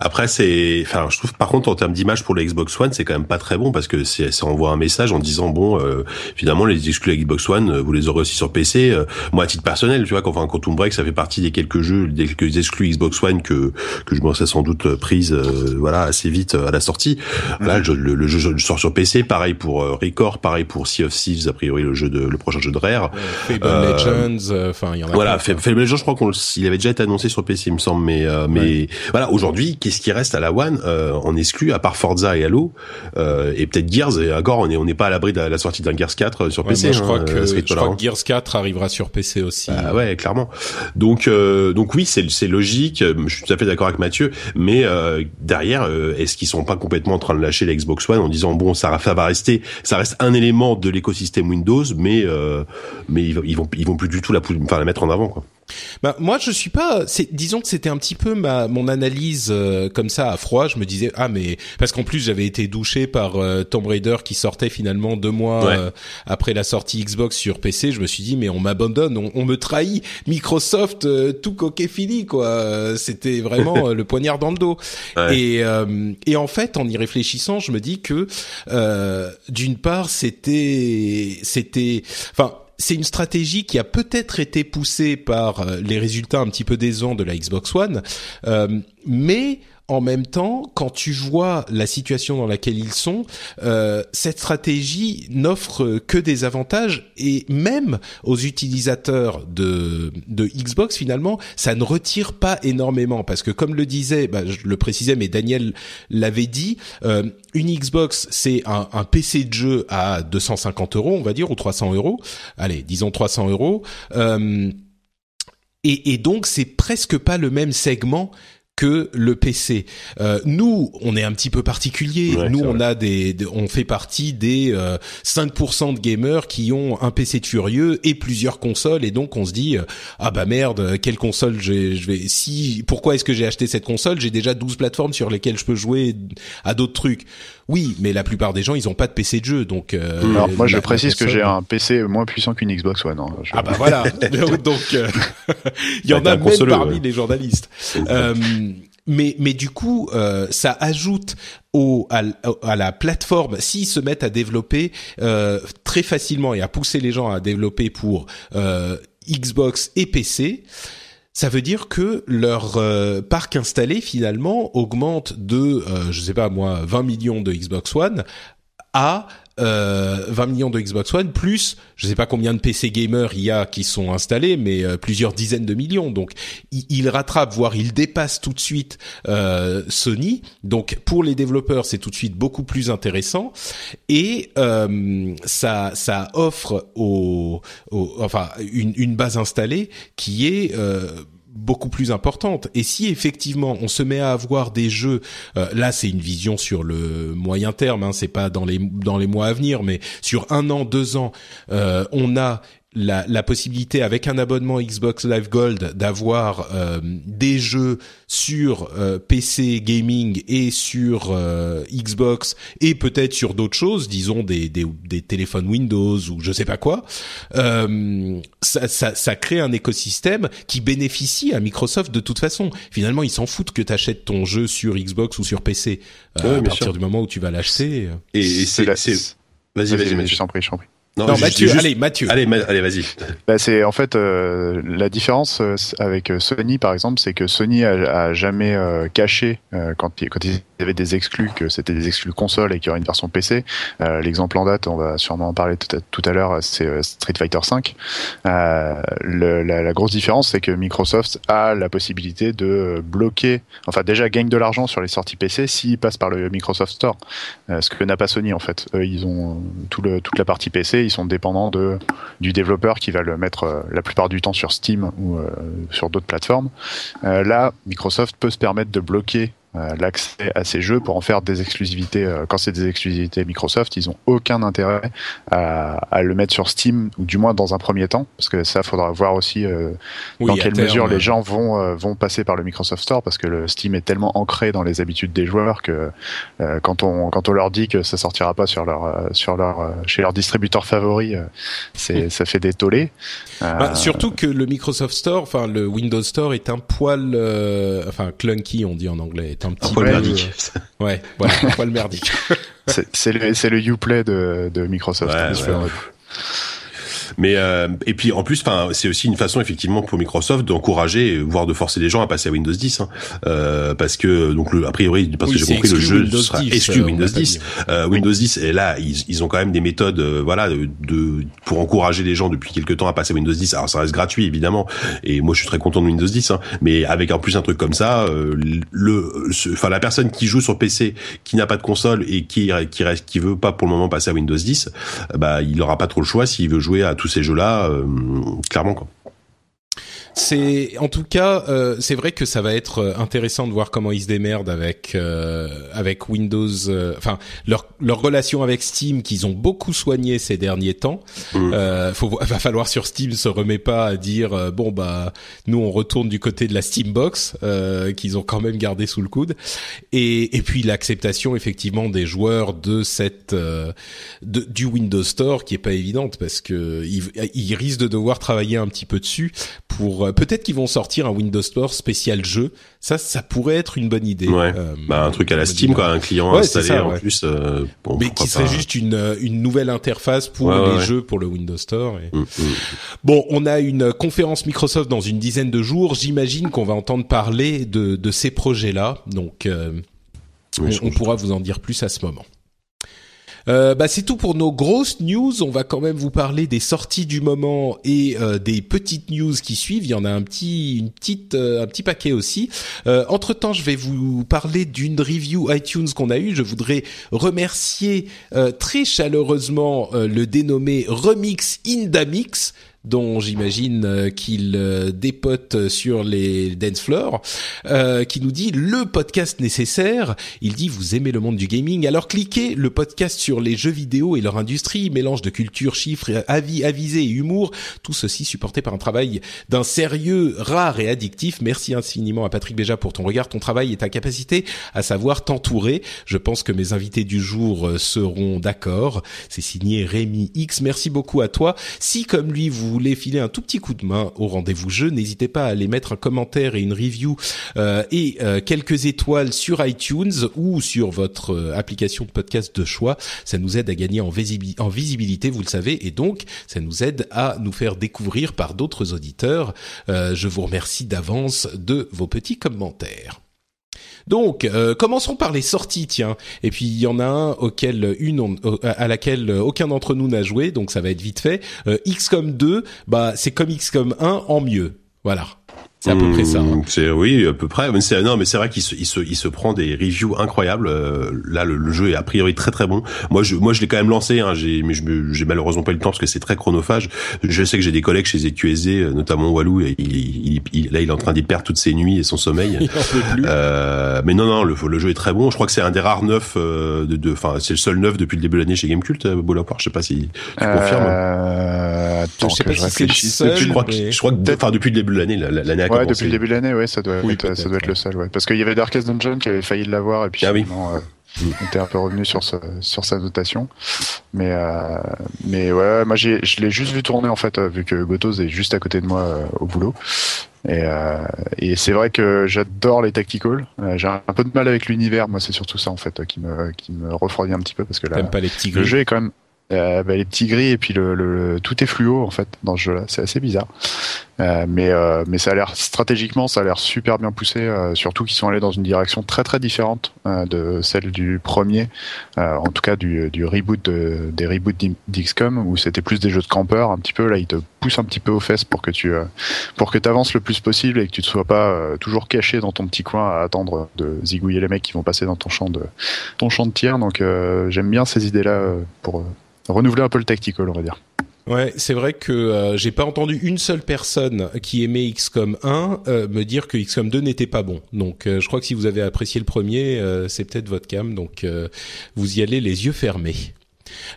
après, c'est, enfin, je trouve par contre en termes d'image pour le Xbox One, c'est quand même pas très bon parce que ça envoie un message en disant bon, euh, finalement les exclus Xbox One, euh, vous les aurez aussi sur PC. Euh, moi, à titre personnel, tu vois, quand enfin, Quantum Break, ça fait partie des quelques jeux, des quelques exclus Xbox One que que je me serais sans doute prise, voilà, assez vite à la sortie. Là, le, le, jeu sort sur PC, pareil pour Record, pareil pour Sea of Thieves, a priori le jeu de le prochain jeu de Rare. Fable Legends, enfin, il y en a. Voilà, Fable Legends, je crois qu'on, il avait déjà été annoncé sur PC, il me semble, mais mais voilà, aujourd'hui qu'est-ce qui reste à la One euh, en exclut à part Forza et Halo euh, et peut-être Gears et encore on est on n'est pas à l'abri de la, sortie d'un Gears 4 sur PC. je crois hein, que, je crois que Gears 4 arrivera sur PC aussi. Ah ouais, clairement. Donc euh, donc oui, c'est c'est logique. Je suis tout à fait d'accord avec Mathieu, mais euh, derrière, euh, est-ce qu'ils sont pas complètement en train de lâcher la Xbox One en disant bon ça, ça va rester, ça reste un élément de l'écosystème Windows, mais mais ils, ils, vont ils vont plus du tout la enfin la mettre en avant quoi. Bah moi je suis pas. Disons que c'était un petit peu ma mon analyse euh, comme ça à froid. Je me disais ah mais parce qu'en plus j'avais été douché par euh, Tomb Raider qui sortait finalement deux mois euh, après la sortie Xbox sur PC. Je me suis dit mais on m'abandonne, on, me trahit. Microsoft tout coquet fini quoi. C'était vraiment le poignard dans le dos. Et et en fait en y réfléchissant je me dis que d'une part c'était c'était enfin c'est une stratégie qui a peut-être été poussée par les résultats un petit peu décevants de la Xbox One, mais en même temps, quand tu vois la situation dans laquelle ils sont, euh, cette stratégie n'offre que des avantages et même aux utilisateurs de, de Xbox finalement, ça ne retire pas énormément parce que comme le disait, bah, je le précisais, mais Daniel l'avait dit, euh, une Xbox c'est un, PC de jeu à 250 euros, on va dire, ou 300 euros. Allez, disons 300 euros. Euh, et, et, donc c'est presque pas le même segment que le PC. Euh, nous, on est un petit peu particulier. nous, on a des, on fait partie des 5% euh, de gamers qui ont un PC de furieux et plusieurs consoles, et donc on se dit euh, ah bah merde, quelle console je vais si pourquoi est-ce que j'ai acheté cette console? J'ai déjà 12 plateformes sur lesquelles je peux jouer à d'autres trucs. Oui, mais la plupart des gens, ils ont pas de PC de jeu, donc. Euh, Alors moi, je précise que j'ai un PC moins puissant qu'une Xbox One. Hein. Ah bah voilà. donc euh, il y en a même parmi les journalistes. Euh, mais mais du coup, euh, ça ajoute au à, à la plateforme s'ils se mettent à développer euh, très facilement et à pousser les gens à développer pour Xbox et PC ça veut dire que leur euh, parc installé finalement augmente de, euh, je sais pas moi, 20 millions de Xbox One à euh, 20 millions de Xbox One plus je sais pas combien de PC gamers il y a qui sont installés mais euh, plusieurs dizaines de millions. Donc il, rattrape voire il dépasse tout de suite euh, Sony. Donc pour les développeurs c'est tout de suite beaucoup plus intéressant. Et euh, ça ça offre au, enfin une, une, base installée qui est beaucoup plus importante. Et si effectivement on se met à avoir des jeux, euh, là c'est une vision sur le moyen terme, hein, c'est pas dans les dans les mois à venir, mais sur un an, deux ans, euh, on a la, la, possibilité avec un abonnement Xbox Live Gold d'avoir euh, des jeux sur euh, PC gaming et sur euh, Xbox et peut-être sur d'autres choses, disons des, des, des, téléphones Windows ou je sais pas quoi, ça, ça, ça, crée un écosystème qui bénéficie à Microsoft de toute façon. Finalement, ils s'en foutent que tu achètes ton jeu sur Xbox ou sur PC à partir du moment où tu vas l'acheter. Et, c'est Vas-y, vas-y, vas-y, je t'en prie, je t'en prie. Non, Mathieu, allez, Mathieu. Allez, allez, vas-y. Bah, c'est en fait euh, la différence euh, avec euh, Sony, par exemple, c'est que Sony a, a jamais euh, caché quand, quand ils avaient des exclus que c'était des exclus console et qu'il y aurait une version PC. L'exemple en date, on va sûrement en parler tout à, l'heure, c'est Street Fighter V. Le, la, la, grosse différence, c'est que Microsoft a la possibilité de bloquer, enfin déjà gagne de l'argent sur les sorties PC s'ils passent par le Microsoft Store, ce que n'a pas Sony en fait. Eux, ils ont tout le, toute la partie PC sont dépendants du développeur qui va le mettre euh, la plupart du temps sur Steam ou euh, sur d'autres plateformes. Euh, là, Microsoft peut se permettre de bloquer l'accès à ces jeux pour en faire des exclusivités. Euh, quand c'est des exclusivités Microsoft, ils ont aucun intérêt à, à, le mettre sur Steam ou du moins dans un premier temps, parce que ça faudra voir aussi euh, dans quelle mesure les gens vont vont passer par le Microsoft Store, parce que le Steam est tellement ancré dans les habitudes des joueurs que quand on quand on leur dit que ça sortira pas sur leur sur leur chez leur distributeur favori, c'est ça fait des tollés. Bah, surtout que le Microsoft Store, enfin le Windows Store est un poil, enfin clunky on dit en anglais un petit poil merdique. Ouais, voilà, un poil merdique. c'est le, le Uplay de, de Microsoft. Ouais, ouais. Mais euh, et puis en plus, enfin, c'est aussi une façon effectivement pour Microsoft d'encourager, voire de forcer les gens à passer à Windows 10, hein, euh, parce que donc le, a priori, parce que j'ai compris, le jeu sera exclu Windows 10. Euh, Windows 10 et là, ils, ils, ont quand même des méthodes, euh, voilà, de, de, pour encourager les gens depuis quelques temps à passer à Windows 10. Alors ça reste gratuit évidemment, et moi je suis très content de Windows 10, hein, mais avec en plus un truc comme ça, euh, le, enfin la personne qui joue sur PC, qui n'a pas de console et qui qui reste, qui veut pas pour le moment passer à Windows 10, bah il aura pas trop le choix s'il veut jouer à tous ces jeux-là, euh, clairement quoi. C'est en tout cas, euh, c'est vrai que ça va être euh, intéressant de voir comment ils se démerdent avec euh, avec Windows. Euh, enfin, leur leur relation avec Steam qu'ils ont beaucoup soigné ces derniers temps. Mmh. Euh, faut, va falloir sur Steam se remet pas à dire bon bah nous on retourne du côté de la Steambox qu'ils ont quand même gardé sous le coude. Et et puis l'acceptation effectivement des joueurs de cette de, du Windows Store qui est pas évidente parce que ils, ils risquent de devoir travailler un petit peu dessus pour vont peut-être qu'ils vont sortir un Windows Store spécial jeu. Ça, ça pourrait être une bonne idée. Ouais. bah un truc à la Steam, quoi, un client installé en plus. Bon, Mais qui serait juste une une nouvelle interface pour les jeux pour le Windows Store. Et... Mm, mm. Bon, on a une conférence Microsoft dans une dizaine de jours. J'imagine qu'on va entendre parler de de ces projets-là. Donc, on pourra vous en dire plus à ce moment. Euh, bah c'est tout pour nos grosses news. On va quand même vous parler des sorties du moment et euh, des petites news qui suivent. Il y en a un petit, une petite, euh, un petit paquet aussi. entre temps, je vais vous parler d'une review iTunes qu'on a eue. Je voudrais remercier très chaleureusement le dénommé Remix Indamix dont j'imagine euh, qu'il euh, dépote sur les dance floors, euh, qui nous dit le podcast nécessaire. Il dit vous aimez le monde du gaming, alors cliquez le podcast sur les jeux vidéo et leur industrie, mélange de culture, chiffres, avis, avisé et humour, tout ceci supporté par un travail d'un sérieux rare et addictif. Merci infiniment à Patrick Béja pour ton regard, ton travail et ta capacité à savoir t'entourer. Je pense que mes invités du jour seront d'accord. C'est signé Rémi X. Merci beaucoup à toi. Si comme lui vous voulez filer un tout petit coup de main au rendez-vous jeu, n'hésitez pas à aller mettre un commentaire et une review euh, et euh, quelques étoiles sur iTunes ou sur votre euh, application de podcast de choix. Ça nous aide à gagner en, en visibilité, vous le savez, et donc ça nous aide à nous faire découvrir par d'autres auditeurs. je vous remercie d'avance de vos petits commentaires. Donc, euh, commençons par les sorties, tiens. Et puis il y en a un auquel une à laquelle aucun d'entre nous n'a joué, donc ça va être vite fait. Euh, XCOM 2, bah c'est comme XCOM 1 en mieux. Voilà. C'est à peu près ça. Hein. Mmh, c'est oui, à peu près. Mais c'est non, mais c'est vrai qu'il se, il se, il se prend des reviews incroyables. Euh, là, le, jeu est a priori très très bon. Moi, je, moi, je l'ai quand même lancé. Hein, j'ai, mais je j'ai malheureusement pas eu le temps parce que c'est très chronophage. Je sais que j'ai des collègues chez ZQSD, euh, notamment Walou, et il, il, là, il est en train d'y perdre toutes ses nuits et son sommeil. il en peut plus. Euh, mais non, non, le, le jeu est très bon. Je crois que c'est un des rares neufs euh, de, enfin, c'est le seul neuf depuis le début de l'année chez Gamecult. Bolaport, je sais pas si tu confirmes. Euh, attends, je sais pas je si Seul, je crois que, je crois que, enfin, depuis le début de l'année, l'année a ouais, depuis le début de l'année, ouais, ça doit, être, ça doit être le seul, ouais. Parce qu'il y avait Darkest Dungeon qui avait failli l'avoir et puis ah, oui. Euh, on était un peu revenu sur sur sa notation. Mais euh, mais ouais, moi je l'ai juste vu tourner en fait euh, vu que Gotos est juste à côté de moi euh, au boulot. Et, et c'est vrai que j'adore les tacticals. j'ai un peu de mal avec l'univers, moi c'est surtout ça en fait qui me qui me refroidit un petit peu parce que là, pas les petits le jeu est quand même euh, bah, les petits gris et puis le, le, tout est fluo en fait dans ce jeu-là. C'est assez bizarre, euh, mais euh, mais ça a l'air stratégiquement, ça a l'air super bien poussé. Euh, surtout qu'ils sont allés dans une direction très très différente euh, de celle du premier, en tout cas du, du reboot de, des reboots d'XCOM où c'était plus des jeux de campeurs un petit peu. Là, ils te poussent un petit peu aux fesses pour que tu pour que avances le plus possible et que tu ne sois pas toujours caché dans ton petit coin à attendre de zigouiller les mecs qui vont passer dans ton champ de ton champ de tir. Donc j'aime bien ces idées là pour renouveler un peu le tactical, on va dire. Ouais, c'est vrai que euh, j'ai pas entendu une seule personne qui aimait XCOM 1 euh, me dire que XCOM 2 n'était pas bon. Donc euh, je crois que si vous avez apprécié le premier, c'est peut-être votre cam. Donc vous y allez les yeux fermés.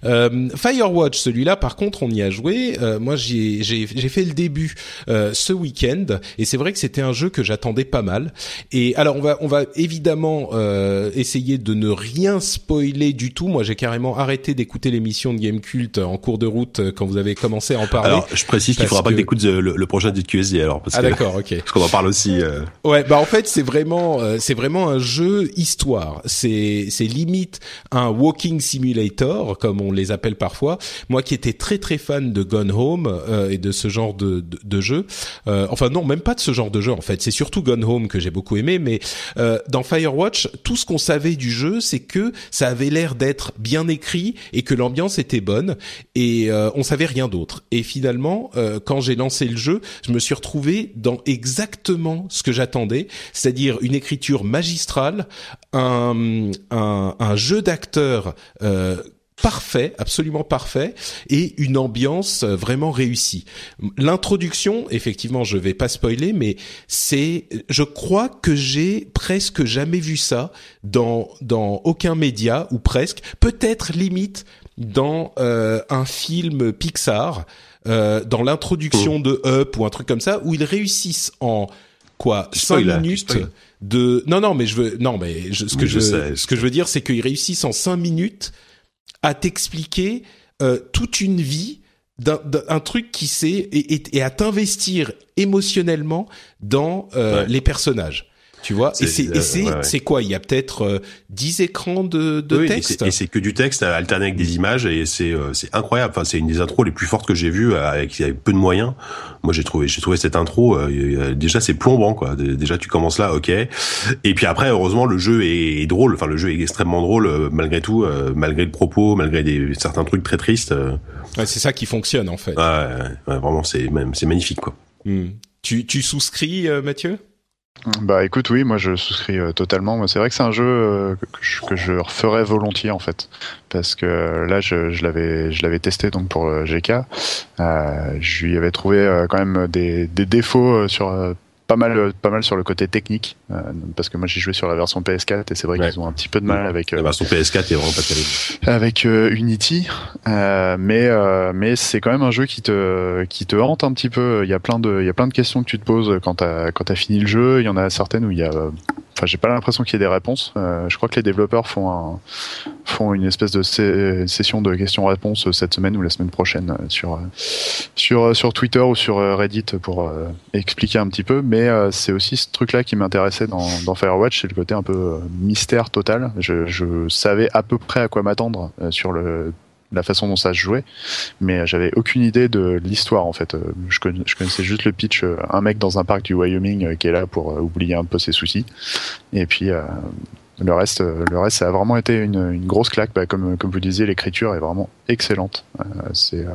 Euh, Firewatch, celui-là, par contre, on y a joué. Euh, moi, j'ai fait le début euh, ce week-end, et c'est vrai que c'était un jeu que j'attendais pas mal. Et alors, on va, on va évidemment euh, essayer de ne rien spoiler du tout. Moi, j'ai carrément arrêté d'écouter l'émission de Game Cult en cours de route euh, quand vous avez commencé à en parler. Alors, je précise qu'il faudra pas que t'écoutes le, le, prochain de QSD alors. Parce ah d'accord, ok. Parce qu'on en parle aussi. Ouais, bah en fait, c'est vraiment, c'est vraiment un jeu histoire. C'est, c'est limite un walking simulator comme on les appelle parfois. Moi qui étais très très fan de Gone Home euh, et de ce genre de, de, jeu, euh, enfin non, même pas de ce genre de jeu en fait. C'est surtout Gone Home que j'ai beaucoup aimé, mais euh, dans Firewatch, tout ce qu'on savait du jeu, c'est que ça avait l'air d'être bien écrit et que l'ambiance était bonne et on savait rien d'autre. Et finalement, quand j'ai lancé le jeu, je me suis retrouvé dans exactement ce que j'attendais, c'est-à-dire une écriture magistrale, un, un, un jeu d'acteurs euh, parfait, absolument parfait, et une ambiance euh, vraiment réussie. L'introduction, effectivement, je vais pas spoiler, mais c'est, je crois que j'ai presque jamais vu ça dans dans aucun média ou presque, peut-être limite dans euh, un film Pixar, euh, dans l'introduction mmh. de Up ou un truc comme ça, où ils réussissent en quoi cinq minutes de non non mais je veux non mais ce que je, ce que je veux dire c'est qu'ils réussissent en cinq minutes à t'expliquer euh, toute une vie d'un truc qui sait et, et, à t'investir émotionnellement dans euh, les personnages. Tu vois, et c'est euh, c'est quoi? Il y a peut-être euh, 10 écrans de, de texte? Et c'est que du texte alterné avec des images et c'est euh, c'est incroyable. Enfin, c'est une des intros les plus fortes que j'ai vues avec, avec peu de moyens. Moi, j'ai trouvé j'ai trouvé cette intro déjà c'est plombant quoi. Déjà tu commences là, ok. Et puis après, heureusement, le jeu est, drôle. Enfin, le jeu est extrêmement drôle malgré tout, malgré le propos, malgré des certains trucs très tristes. Ouais, c'est ça qui fonctionne en fait. Ouais, vraiment, c'est même c'est magnifique quoi. Hmm. Tu tu souscris, Mathieu? Bah écoute, oui, moi je souscris euh, totalement. C'est vrai que c'est un jeu euh, que, je, referais volontiers en fait, parce que là je, l'avais je l'avais testé donc pour GK. Euh, je lui avais trouvé quand même des, des défauts sur pas mal, pas mal sur le côté technique, euh, parce que moi j'ai joué sur la version PS4 et c'est vrai qu'ils ont un petit peu de mal avec. Euh, la version PS4 est vraiment pas terrible. Avec euh, Unity, mais mais c'est quand même un jeu qui te qui te hante un petit peu. Il y a plein de il y a plein de questions que tu te poses quand t'as quand t'as fini le jeu. Il y en a certaines où il y a Enfin, j'ai pas l'impression qu'il y ait des réponses. Euh, je crois que les développeurs font un, font une espèce de session de questions-réponses cette semaine ou la semaine prochaine euh, sur sur sur Twitter ou sur euh, Reddit pour expliquer un petit peu. Mais c'est aussi ce truc-là qui m'intéressait dans, dans Firewatch, c'est le côté un peu mystère total. Je, savais à peu près à quoi m'attendre sur le la façon dont ça se jouait, mais j'avais aucune idée de l'histoire en fait. Je, connaissais juste le pitch, euh, un mec dans un parc du Wyoming euh, qui est là pour euh, oublier un peu ses soucis, et puis le reste, le reste, ça a vraiment été une, une grosse claque. Bah, comme, comme vous disiez, l'écriture est vraiment excellente. Euh, c'est, euh,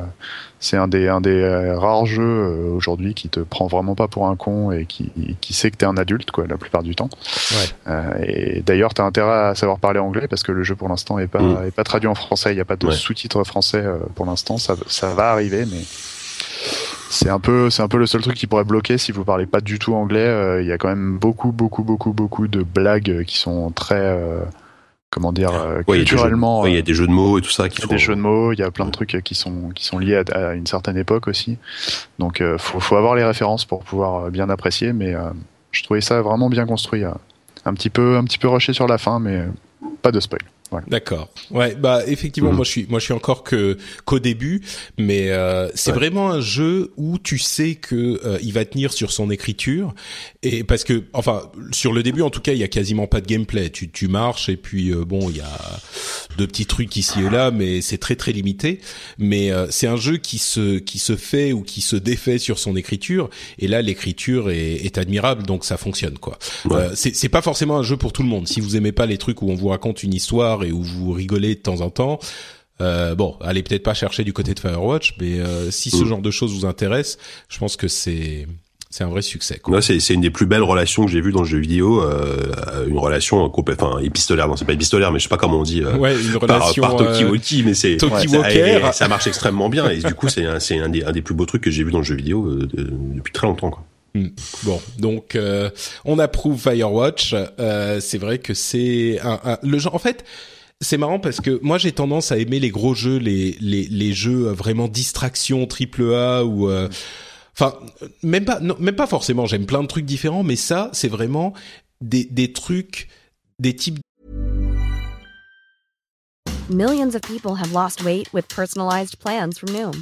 c'est un des, un des euh, rares jeux aujourd'hui qui te prend vraiment pas pour un con et qui, qui sait que t'es un adulte, quoi, la plupart du temps. Ouais. et d'ailleurs, t'as intérêt à savoir parler anglais parce que le jeu pour l'instant est pas, mm. est pas traduit en français. Il n'y a pas de sous-titres français pour l'instant. Ça, ça va arriver, mais c'est un peu c'est un peu le seul truc qui pourrait bloquer si vous parlez pas du tout anglais. Euh, il y a quand même beaucoup beaucoup beaucoup beaucoup de blagues qui sont très euh, comment dire culturellement. Il y, a des jeux de mots et tout ça qui sont. Des jeux de mots. Il y a plein de trucs qui sont qui sont liés à, une certaine époque aussi. Donc euh, faut faut avoir les références pour pouvoir bien apprécier. Mais je trouvais ça vraiment bien construit. un petit peu un petit peu rushé sur la fin, mais pas de spoil. D'accord. Ouais, bah effectivement, mhm. moi je suis moi je suis encore que qu'au début, mais euh, c'est vraiment un jeu où tu sais que euh, il va tenir sur son écriture et parce que enfin sur le début en tout cas, il y a quasiment pas de gameplay. Tu tu marches et puis euh, bon, il y a deux petits trucs ici et là, mais c'est très très limité. Mais euh, c'est un jeu qui se qui se fait ou qui se défait sur son écriture et là l'écriture est, est admirable donc ça fonctionne quoi. c'est c'est pas forcément un jeu pour tout le monde. Si vous aimez pas les trucs où on vous raconte une histoire et où vous rigolez de temps en temps. Euh, bon, allez peut-être pas chercher du côté de Firewatch, mais euh, si ce mm. genre de choses vous intéresse, je pense que c'est c'est un vrai succès. Quoi. c'est c'est une des plus belles relations que j'ai vues dans le jeu vidéo, euh, une relation enfin épistolaire, non c'est pas épistolaire, mais je sais pas comment on dit. ouais, une relation par, par Tokiwoki, mais c'est ça, ça, marche extrêmement bien et du coup c'est un, c'est un des un des plus beaux trucs que j'ai vu dans le jeu vidéo depuis très longtemps quoi. Hmm. Bon, donc euh, on approuve Firewatch. Euh, c'est vrai que c'est un, le genre. En fait, c'est marrant parce que moi j'ai tendance à aimer les gros jeux, les les, les jeux vraiment distraction triple A ou euh, enfin même pas même pas forcément. J'aime plein de trucs différents, mais ça c'est vraiment des des trucs des types. Millions of people have lost weight with personalized plans from Noom,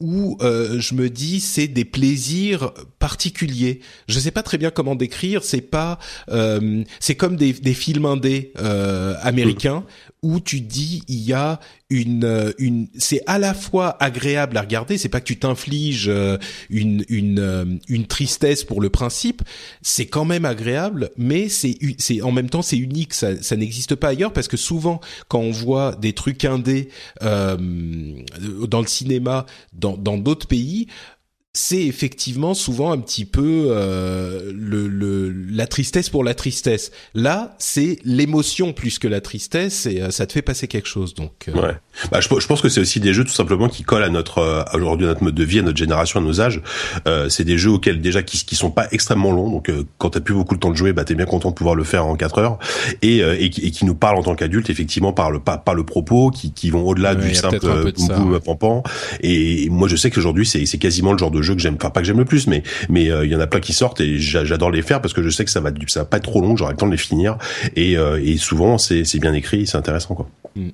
où euh, je me dis c'est des plaisirs particuliers. Je sais pas très bien comment décrire. C'est pas, euh, c'est comme des, des films indés euh, américains où tu dis il y a une euh, une c'est à la fois agréable à regarder c'est pas que tu t'infliges euh, une une euh, une tristesse pour le principe c'est quand même agréable mais c'est c'est en même temps c'est unique ça ça n'existe pas ailleurs parce que souvent quand on voit des trucs indés euh, dans le cinéma dans dans d'autres pays c'est effectivement souvent un petit peu euh, le, le, la tristesse pour la tristesse. Là, c'est l'émotion plus que la tristesse et euh, ça te fait passer quelque chose. Donc, euh... ouais. Bah, je, je, pense que c'est aussi des jeux tout simplement qui collent à notre euh, aujourd'hui à notre mode de vie, à notre génération, à nos âges. Euh, c'est des jeux auxquels déjà qui, qui sont pas extrêmement longs. Donc, quand t'as plus beaucoup de temps de jouer, bah t'es bien content de pouvoir le faire en 4 heures et, et, et qui nous parlent en tant qu'adultes effectivement par le par, par le propos, qui, qui vont au-delà ouais, du simple boum pampan. Et moi, je sais qu'aujourd'hui, c'est c'est quasiment le genre de jeu que j'aime. Enfin, pas que j'aime le plus, mais mais il euh, y en a plein qui sortent et j'adore les faire parce que je sais que ça va ça pas être trop long, j'aurai le temps de les finir et, euh, et souvent c'est c'est bien écrit, c'est intéressant quoi. Mm.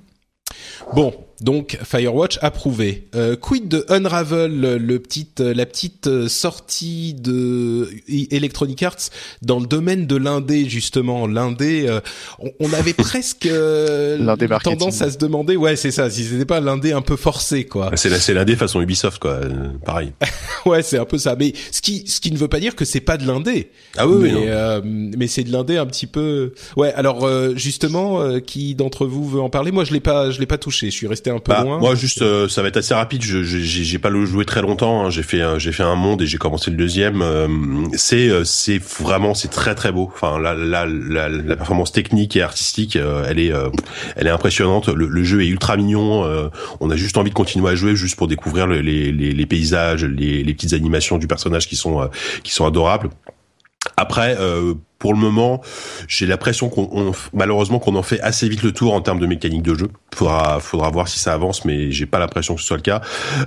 Bon, donc Firewatch approuvé. Euh, quid de Unravel, le petite, la petite sortie de Electronic Arts dans le domaine de l'indé justement? L'indé, euh, on, on, avait presque euh, tendance à se demander, ouais c'est ça, si c'était pas l'indé un peu forcé quoi. C'est c'est l'indé façon Ubisoft quoi, pareil. ouais c'est un peu ça. Mais ce qui ce qui ne veut pas dire que c'est pas de l'indé. Ah oui. Mais, euh, mais c'est de l'indé un petit peu. Ouais alors justement, qui d'entre vous veut en parler? Moi je l'ai pas je l'ai pas touché. Je suis resté un peu bah, loin. Moi, juste, euh, ça va être assez rapide. Je j'ai pas le joué très longtemps. Hein. J'ai fait j'ai fait un monde et j'ai commencé le deuxième. Euh, c'est c'est vraiment c'est très très beau. Enfin, la la la, la performance technique et artistique, euh, elle est elle est impressionnante. Le, le, jeu est ultra mignon. on a juste envie de continuer à jouer juste pour découvrir les les, les paysages, les, les petites animations du personnage qui sont qui sont adorables. Après, euh, pour le moment, j'ai l'impression qu'on malheureusement qu'on en fait assez vite le tour en termes de mécanique de jeu. Faudra faudra voir si ça avance, mais j'ai pas l'impression que ce soit le cas.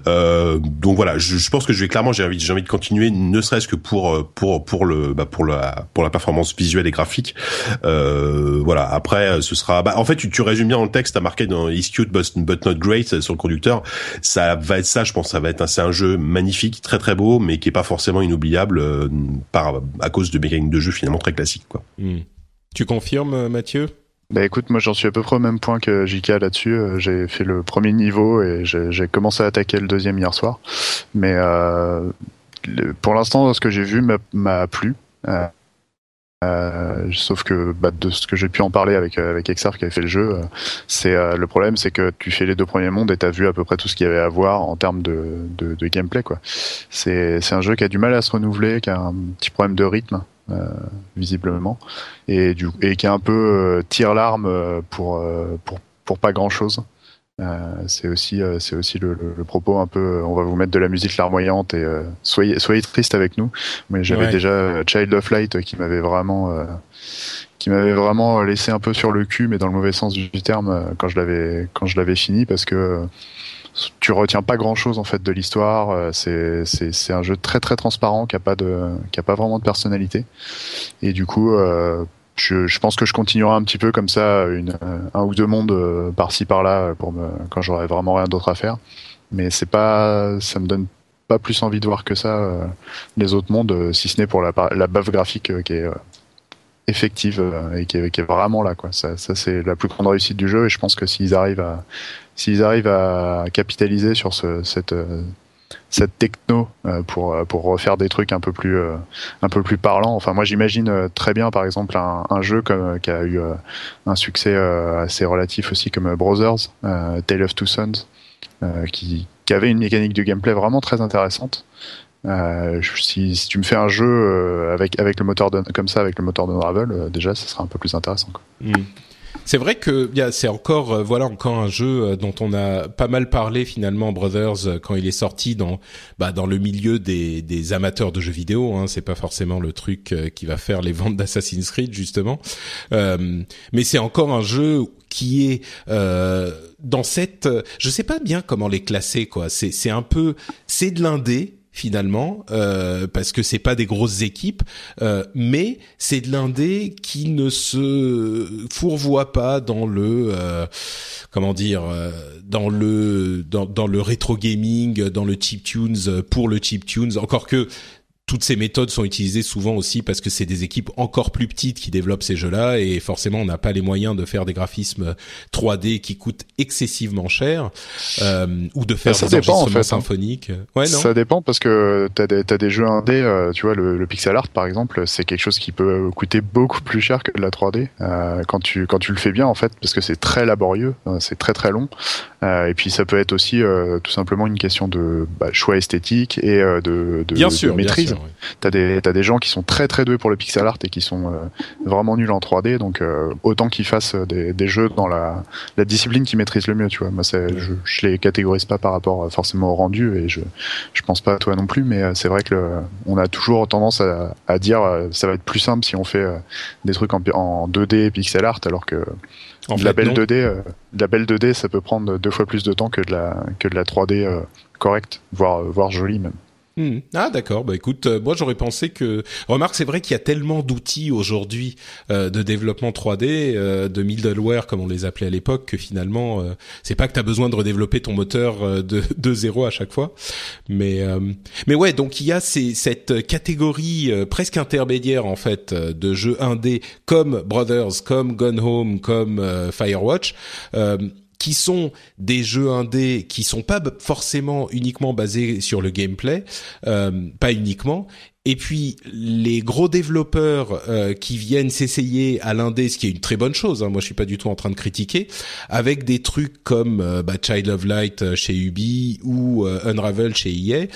Euh, donc voilà, je, je, pense que je vais clairement j'ai envie j'ai envie de continuer, ne serait-ce que pour pour pour le bah pour la pour la performance visuelle et graphique. Euh, voilà. Après, ce sera bah en fait tu, tu résumes bien dans le texte, t'as marqué dans Is cute but, not great sur le conducteur. Ça va être ça, je pense. Ça va être c'est un jeu magnifique, très très beau, mais qui est pas forcément inoubliable euh, par à cause de mécanique de jeu finalement très classique. Quoi. Hmm. Tu confirmes, Mathieu? Bah écoute, moi j'en suis à peu près au même point que JK là-dessus. J'ai fait le premier niveau et j'ai commencé à attaquer le deuxième hier soir. Mais euh, le, pour l'instant, ce que j'ai vu m'a plu. Euh, euh, sauf que bah, de ce que j'ai pu en parler avec avec Exarf qui avait fait le jeu, c'est euh, le problème, c'est que tu fais les deux premiers mondes et t'as vu à peu près tout ce qu'il y avait à voir en termes de, de, de gameplay quoi. C'est un jeu qui a du mal à se renouveler, qui a un petit problème de rythme. Euh, visiblement et du et qui est un peu euh, tire l'arme pour pour pour pas grand chose euh, c'est aussi c'est aussi le, le, le, propos un peu on va vous mettre de la musique larmoyante et soyez soyez triste avec nous mais j'avais ouais. déjà Child of Light qui m'avait vraiment qui m'avait vraiment laissé un peu sur le cul mais dans le mauvais sens du terme quand je l'avais quand je l'avais fini parce que tu retiens pas grand chose en fait de l'histoire. C'est c'est un jeu très très transparent qui a pas de qui a pas vraiment de personnalité. Et du coup, euh, je, je pense que je continuerai un petit peu comme ça, une, un ou deux mondes par-ci par-là pour me quand j'aurai vraiment rien d'autre à faire. Mais c'est pas, ça me donne pas plus envie de voir que ça euh, les autres mondes, si ce n'est pour la la baffe graphique euh, qui est effective et qui est, qui est, vraiment là quoi. Ça, ça c'est la plus grande réussite du jeu et je pense que s'ils arrivent à s'ils arrivent à capitaliser sur ce, cette cette techno pour pour refaire des trucs un peu plus un peu plus parlants. Enfin moi j'imagine très bien par exemple un, un, jeu comme qui a eu un succès assez relatif aussi comme Brothers, Tale of Two Sons, qui qui avait une mécanique de gameplay vraiment très intéressante. Euh, si, si, tu me fais un jeu euh, avec avec le moteur de, comme ça avec le moteur d'Unravel, euh, déjà ça sera un peu plus intéressant. Mmh. C'est vrai que c'est encore euh, voilà encore un jeu dont on a pas mal parlé finalement Brothers quand il est sorti dans bah dans le milieu des, des amateurs de jeux vidéo. Hein, c'est pas forcément le truc qui va faire les ventes d'Assassin's Creed justement, mais c'est encore un jeu qui est euh, dans cette je sais pas bien comment les classer quoi. C'est c'est un peu c'est de l'indé finalement euh, parce que c'est pas des grosses équipes euh, mais c'est de l'indé qui ne se fourvoie pas dans le euh, comment dire dans le dans, dans le rétro gaming dans le chip tunes pour le chip tunes. Encore que toutes ces méthodes sont utilisées souvent aussi parce que c'est des équipes encore plus petites qui développent ces jeux-là et forcément on n'a pas les moyens de faire des graphismes 3D qui coûtent excessivement cher euh, ou de faire Ça des dépend, en fait, hein. symphoniques. Ouais, non. Ça dépend parce que t'as des, t'as des jeux indés, euh, tu vois, le, le pixel art par exemple, c'est quelque chose qui peut coûter beaucoup plus cher que de la 3D euh, quand tu quand tu le fais bien en fait, parce que c'est très laborieux, euh, c'est très très long, Euh, et puis ça peut être aussi euh, tout simplement une question de bah, choix esthétique et euh, de, de, bien de sûr, maîtrise. Bien sûr, T'as des des gens qui sont très très doués pour le pixel art et qui sont euh, vraiment nuls en 3D, donc euh, autant qu'ils fassent des, des jeux dans la la discipline qu'ils maîtrisent le mieux, tu vois. Moi, je, je les catégorise pas par rapport euh, forcément au rendu et je je pense pas à toi non plus, mais c'est vrai que le, on a toujours tendance à, à dire ça va être plus simple si on fait des trucs en, en 2D pixel art, alors que En de la belle non. 2D, euh, de la belle 2D, ça peut prendre deux fois plus de temps que de la que de la 3D euh, correcte, voire voire jolie même. Hmm. Ah d'accord, bah écoute, euh, moi j'aurais pensé que remarque c'est vrai qu'il y a tellement d'outils aujourd'hui euh, de développement 3D, euh, de middleware comme on les appelait à l'époque que finalement euh, c'est pas que tu as besoin de redévelopper ton moteur euh, de de zéro à chaque fois, mais mais ouais, donc il y a ces, cette catégorie presque intermédiaire en fait de jeux indés comme Brothers, comme Gone Home, comme Firewatch qui sont des jeux indés qui sont pas forcément uniquement basés sur le gameplay, euh, pas uniquement. Et puis les gros développeurs euh, qui viennent s'essayer à l'indé, ce qui est une très bonne chose. Hein, moi, je suis pas du tout en train de critiquer, avec des trucs comme euh, bah, Child of Light euh, chez Ubi ou euh, Unravel chez EA.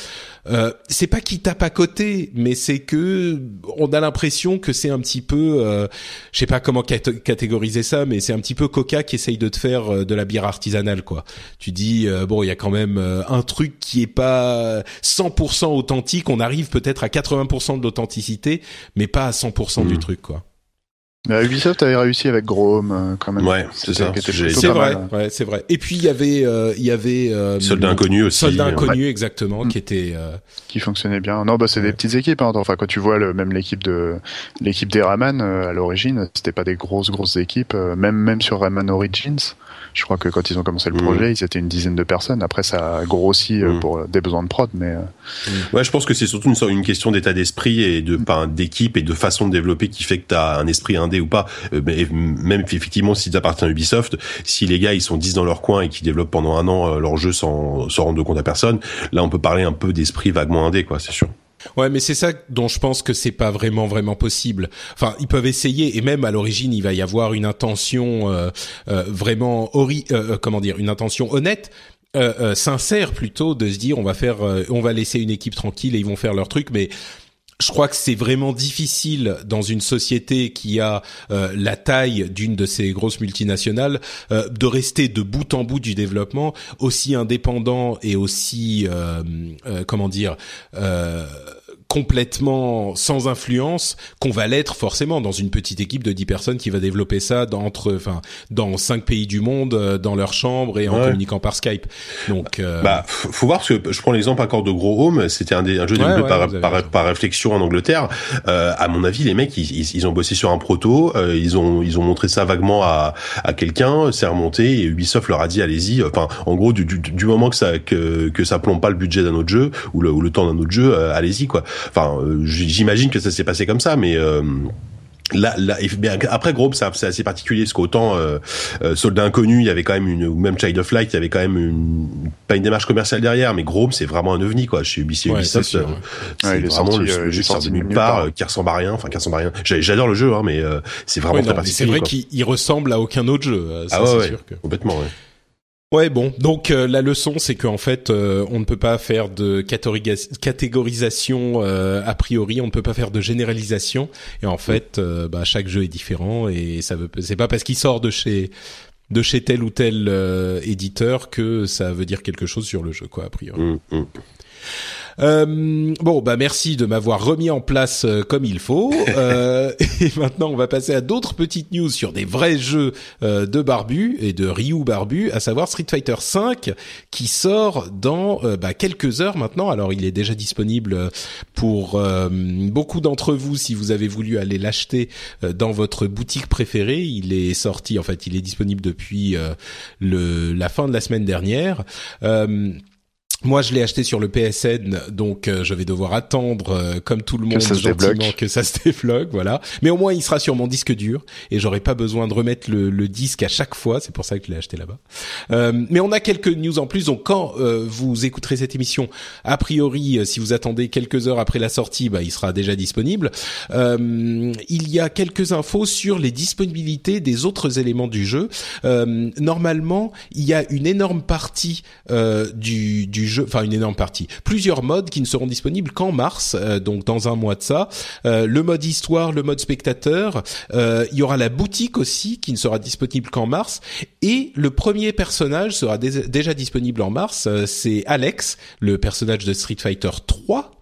C'est pas qu'ils tapent à côté, mais c'est que on a l'impression que c'est un petit peu, je sais pas comment cat- catégoriser ça, mais c'est un petit peu Coca qui essaye de te faire de la bière artisanale, quoi. Tu dis bon, il y a quand même un truc qui est pas 100% authentique. On arrive peut-être à 80% de l'authenticité, mais pas à 100% du Mm. truc, quoi. Euh, Ubisoft avait réussi avec Grom euh, quand même. Ouais, c'est ça, C'est vrai, ouais, c'est vrai. Et puis il y avait, euh, il y avait euh, Soldat inconnu aussi. Soldat euh, inconnu exactement, Mm. qui était. euh, qui fonctionnait bien. Non, bah c'est Ouais. des petites équipes. Hein. Enfin, quand tu vois le, même l'équipe de l'équipe des Rayman euh, à l'origine, c'était pas des grosses grosses équipes. euh, même même sur Rayman Origins, je crois que quand ils ont commencé le Mhm. projet, ils étaient une dizaine de personnes. Après, ça a grossi euh, Mhm. pour des besoins de prod, mais euh, Ouais, je pense que c'est surtout une, question d'état d'esprit et de pas d'équipe et de façon de développer qui fait que t'as un esprit indé ou pas. Euh, mais même effectivement, si t'appartiens à Ubisoft, si les gars ils sont 10 dans leur coin et qui développent pendant un an leur jeu sans, sans rendre compte à personne, là on peut parler un peu d'esprit vaguement indé, quoi, c'est sûr. Ouais, mais c'est ça dont je pense que c'est pas vraiment vraiment possible. Enfin, ils peuvent essayer et même à l'origine, il va y avoir une intention euh, euh, vraiment ori euh, euh, comment dire, une intention honnête. Euh, euh, sincère plutôt de se dire on va faire on va laisser une équipe tranquille et ils vont faire leur truc mais je crois que c'est vraiment difficile dans une société qui a euh, la taille d'une de ces grosses multinationales euh, de rester de bout en bout du développement aussi indépendant et aussi euh, comment dire complètement sans influence qu'on va l'être forcément dans une petite équipe de 10 personnes qui va développer ça dans, entre enfin dans cinq pays du monde euh, dans leur chambre et en Ouais. communiquant par Skype. Donc euh, Bah, faut voir parce que je prends l'exemple encore de Gros Home, c'était un, des, un jeu Ouais, développé ouais, par, vous avez par, raison. par réflexion en Angleterre. Euh, à mon avis, les mecs, ils, ils, ils ont bossé sur un proto, euh, ils ont ils ont montré ça vaguement à, à quelqu'un, c'est remonté et Ubisoft leur a dit allez-y. Enfin, en gros, du, du, du moment que ça que, que ça plombe pas le budget d'un autre jeu ou le, ou le temps d'un autre jeu, euh, allez-y quoi. Enfin, euh, j'imagine que ça s'est passé comme ça, mais euh, Là, après Grobe, c'est c'est assez particulier parce qu'autant euh, euh, Soldat Inconnu, il y avait quand même une, ou même Child of Light, il y avait quand même une, pas une démarche commerciale derrière, mais Grobe, c'est vraiment un ovni quoi. Chez Ubisoft, Ouais, c'est euh, ouais. vraiment sorti, le, jeu qui sort sorti de nulle part, part. qui ressemble à rien, enfin qui ressemble à rien. J'adore le jeu, hein, mais euh, c'est vraiment Ouais, très non, mais c'est particulier. vrai qu'il il ressemble à aucun autre jeu. Ça, Ah ouais, c'est ouais. sûr que. complètement. Ouais. Ouais, bon. Donc euh, la leçon, c'est qu'en fait, euh, on ne peut pas faire de catégorisation euh, a priori. On ne peut pas faire de généralisation. Et en fait, euh, bah, chaque jeu est différent et ça veut. C'est pas parce qu'il sort de chez de chez tel ou tel euh, éditeur que ça veut dire quelque chose sur le jeu, quoi, a priori. Mm, mm. Euh, bon, bah merci de m'avoir remis en place euh, comme il faut. Euh, et maintenant, on va passer à d'autres petites news sur des vrais jeux euh, de Barbu et de Ryu Barbu, à savoir Street Fighter V, qui sort dans euh, bah, quelques heures maintenant. Alors, il est déjà disponible pour beaucoup d'entre vous si vous avez voulu aller l'acheter dans votre boutique préférée. Il est sorti, en fait, il est disponible depuis le, la fin de la semaine dernière. Euh, Moi, je l'ai acheté sur le PSN, donc euh, je vais devoir attendre, euh, comme tout le monde, que ça gentiment que ça se débloque, voilà. Mais au moins, il sera sur mon disque dur et j'aurai pas besoin de remettre le, le, disque à chaque fois. C'est pour ça que je l'ai acheté là-bas. Euh, mais on a quelques news en plus. Donc, quand euh, vous écouterez cette émission, a priori, si vous attendez quelques heures après la sortie, bah, il sera déjà disponible. il y a quelques infos sur les disponibilités des autres éléments du jeu. normalement, il y a une énorme partie du, du jeu, enfin une énorme partie, plusieurs modes qui ne seront disponibles qu'en mars, euh, donc dans un mois de ça. Euh, le mode histoire, le mode spectateur, euh, il y aura la boutique aussi qui ne sera disponible qu'en mars, et le premier personnage sera déjà disponible en mars, c'est Alex, le personnage de Street Fighter 3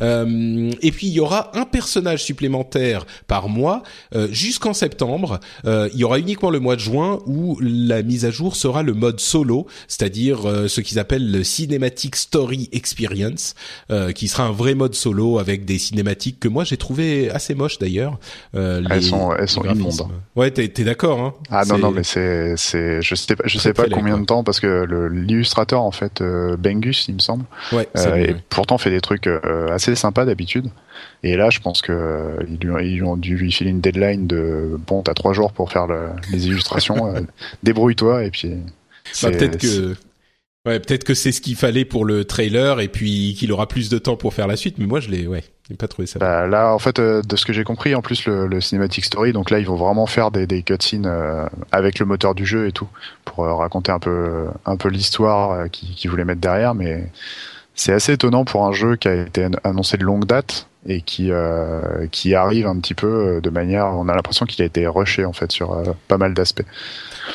euh, et puis il y aura un personnage supplémentaire par mois euh, jusqu'en septembre. Euh, il y aura uniquement le mois de juin où la mise à jour sera le mode solo, c'est-à-dire ce qu'ils appellent le Cinematic Story Experience, qui sera un vrai mode solo avec des cinématiques que moi j'ai trouvé assez moches d'ailleurs. Elles sont elles sont immondes. Ouais, t'es es, d'accord hein Ah non non mais c'est c'est je sais pas je sais pas combien quoi. de temps parce que l'illustrateur en fait Bengus il me semble. Ouais. et pourtant fait des trucs assez sympa d'habitude. Et là, je pense que euh, ils, ont dû lui filer une deadline de bon, t'as trois jours pour faire le, les illustrations, euh, débrouille-toi et puis. Bah, peut-être que. Ouais, peut-être que c'est ce qu'il fallait pour le trailer et puis qu'il aura plus de temps pour faire la suite. Mais moi, je l'ai, ouais, j'ai pas trouvé ça. Bah, là, en fait, euh, de ce que j'ai compris, en plus le, le, cinématic story, donc là, ils vont vraiment faire des, des cutscenes euh, avec le moteur du jeu et tout pour euh, raconter un peu, un peu l'histoire qu'ils qui voulaient mettre derrière, mais c'est assez étonnant pour un jeu qui a été annoncé de longue date et qui euh, qui arrive un petit peu de manière on a l'impression qu'il a été rushé en fait sur euh, pas mal d'aspects.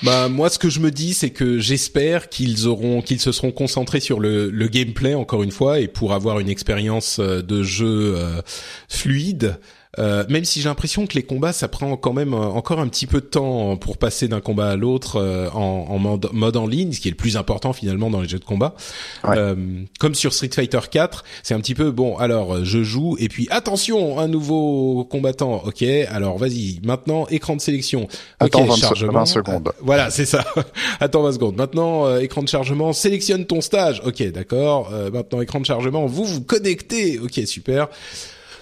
Bah moi ce que je me dis c'est que j'espère qu'ils auront qu'ils se seront concentrés sur le, gameplay encore une fois et pour avoir une expérience de jeu euh, fluide euh, même si j'ai l'impression que les combats, ça prend quand même encore un petit peu de temps pour passer d'un combat à l'autre euh, en, en mode, mode, en ligne, ce qui est le plus important finalement dans les jeux de combat. Ouais. Euh, comme sur Street Fighter 4, c'est un petit peu bon. Alors je joue et puis attention, un nouveau combattant. Ok, alors vas-y. Maintenant écran de sélection. Attends 20, chargement. 20 secondes. voilà, c'est ça. Attends 20 secondes. Maintenant euh, écran de chargement. Sélectionne ton stage. Ok, d'accord. maintenant écran de chargement. Vous vous connectez. Ok, super.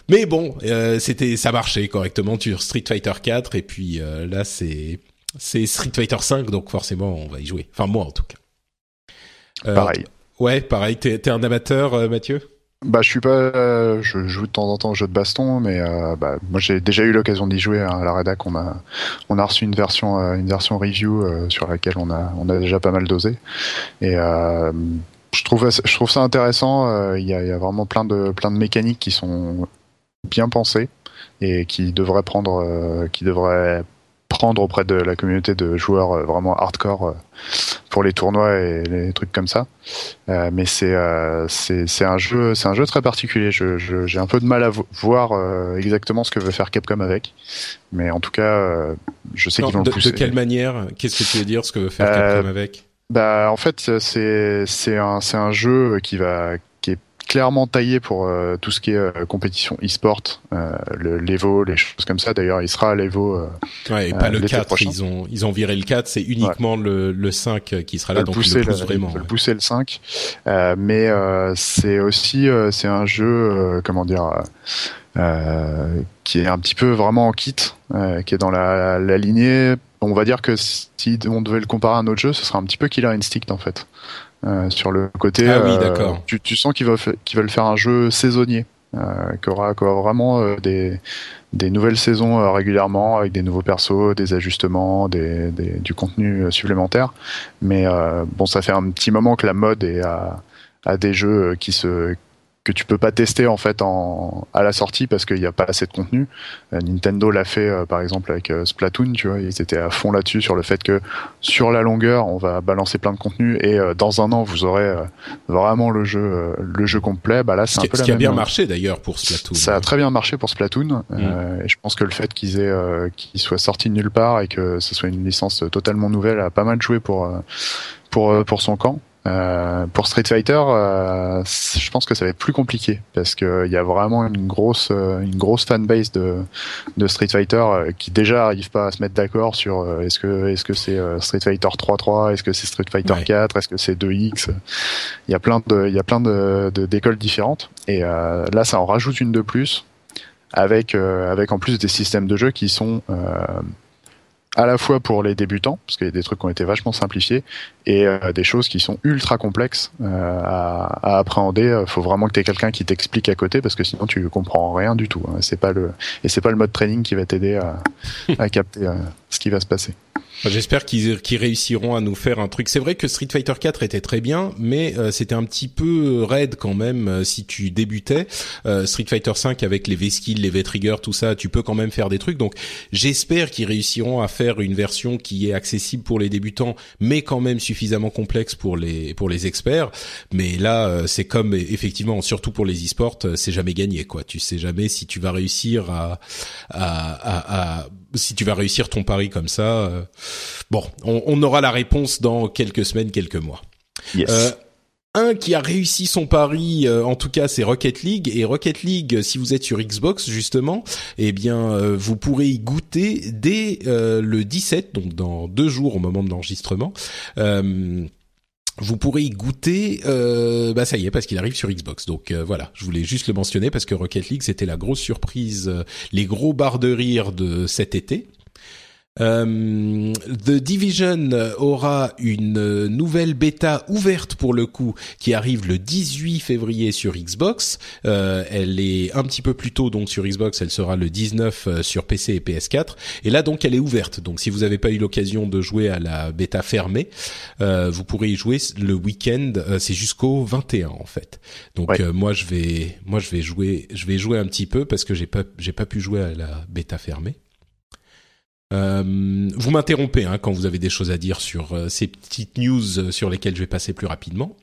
Mais bon, euh, c'était ça marchait correctement sur Street Fighter 4 et puis euh, là c'est c'est Street Fighter 5 donc forcément on va y jouer. Enfin moi en tout cas. Euh, pareil. Ouais, pareil. T'es t'es un amateur, Mathieu? Bah je suis pas, je joue de temps en temps au jeu de baston, mais bah moi j'ai déjà eu l'occasion d'y jouer hein, à la rédac. On a on a reçu une version une version review sur laquelle on a on a déjà pas mal dosé et je trouve je trouve ça intéressant. Il y, a, y a vraiment plein de plein de mécaniques qui sont bien pensé et qui devrait prendre euh, qui devrait prendre auprès de la communauté de joueurs euh, vraiment hardcore euh, pour les tournois et les trucs comme ça. Mais c'est c'est un jeu c'est un jeu très particulier. Je j'ai un peu de mal à vo voir exactement ce que veut faire Capcom avec. Mais en tout cas je sais qu'ils vont de, le pousser. de quelle manière? Qu'est-ce que tu veux dire ce que veut faire Capcom avec? bah en fait c'est c'est un c'est un jeu qui va clairement taillé pour euh, tout ce qui est euh, compétition e-sport, euh, l'Evo, les choses comme ça. D'ailleurs, il sera à l'Evo. ouais, et pas le 4. Prochain. Ils ont ils ont viré le 4. C'est uniquement ouais. le, le 5 qui sera là. Le donc pousser, ils le poussent le, vraiment. Le ouais. pousser le 5. mais c'est aussi c'est un jeu comment dire. qui est un petit peu vraiment en kit, qui est dans la, la lignée. On va dire que si on devait le comparer à un autre jeu, ce serait un petit peu Killer Instinct en fait. Euh, sur le côté. Ah oui, euh, d'accord. Tu, tu, sens qu'ils veulent, qu'ils veulent faire un jeu saisonnier, euh, qui aura, qui aura vraiment des, des nouvelles saisons régulièrement avec des nouveaux persos, des ajustements, des, des du contenu supplémentaire. Mais bon, ça fait un petit moment que la mode est à, à des jeux qui se que tu peux pas tester en fait en à la sortie parce qu'il n'y a pas assez de contenu. Euh, Nintendo l'a fait euh, par exemple avec euh, Splatoon, tu vois, ils étaient à fond là-dessus sur le fait que sur la longueur, on va balancer plein de contenu et dans un an vous aurez vraiment le jeu le jeu complet. Bah là c'est un peu ce la qui a bien chose. marché d'ailleurs pour Splatoon. Ça a très bien marché pour Splatoon Mm. et je pense que le fait qu'ils aient qu'ils soient sortis de nulle part et que ce soit une licence totalement nouvelle a pas mal joué pour pour pour son camp. Euh, pour Street Fighter, euh, je pense que ça va être plus compliqué parce que il y a vraiment une grosse euh, une grosse fanbase de de Street Fighter qui déjà arrive pas à se mettre d'accord sur est-ce que est-ce que c'est Street Fighter 3.3, est-ce que c'est Street Fighter 4, est-ce que c'est 2X. Il y a plein de il y a plein de d'écoles différentes et là ça en rajoute une de plus avec avec en plus des systèmes de jeu qui sont à la fois pour les débutants, parce qu'il y a des trucs qui ont été vachement simplifiés, et euh, des choses qui sont ultra complexes euh, à, à, appréhender. Il faut vraiment que tu aies quelqu'un qui t'explique à côté, parce que sinon tu comprends rien du tout. Hein. C'est pas le et c'est pas le mode training qui va t'aider à, à capter euh, ce qui va se passer. J'espère qu'ils réussiront à nous faire un truc. C'est vrai que Street Fighter 4 était très bien, mais euh, c'était un petit peu raide quand même euh, si tu débutais. Euh, Street Fighter 5 avec les V-skills, les V-triggers, tout ça, tu peux quand même faire des trucs. Donc j'espère qu'ils réussiront à faire une version qui est accessible pour les débutants, mais quand même suffisamment complexe pour les pour les experts. Mais là, c'est comme effectivement, surtout pour les e-sports, c'est jamais gagné quoi. Tu sais jamais si tu vas réussir à, à, à, à si tu vas réussir ton pari comme ça. Euh, bon, on, aura la réponse dans quelques semaines, quelques mois. Euh, un qui a réussi son pari, euh, en tout cas, c'est Rocket League. Et Rocket League, si vous êtes sur Xbox justement, eh bien, vous pourrez y goûter dès le 17, donc dans deux jours au moment de l'enregistrement vous pourrez y goûter, euh, bah ça y est, parce qu'il arrive sur Xbox. Donc euh, voilà, je voulais juste le mentionner parce que Rocket League c'était la grosse surprise, euh, les gros barres de rire de cet été. Euh, The Division aura une nouvelle bêta ouverte pour le coup qui arrive le 18 février sur Xbox. Euh, elle est un petit peu plus tôt donc sur Xbox, elle sera le 19 euh, sur PC et PS4. Et là donc elle est ouverte. Donc si vous n'avez pas eu l'occasion de jouer à la bêta fermée, euh, vous pourrez y jouer le week-end. C'est jusqu'au 21 en fait. Donc moi je vais moi je vais jouer je vais jouer un petit peu parce que j'ai pas j'ai pas pu jouer à la bêta fermée. Euh, vous m'interrompez hein, quand vous avez des choses à dire sur euh, ces petites news euh, sur lesquelles je vais passer plus rapidement.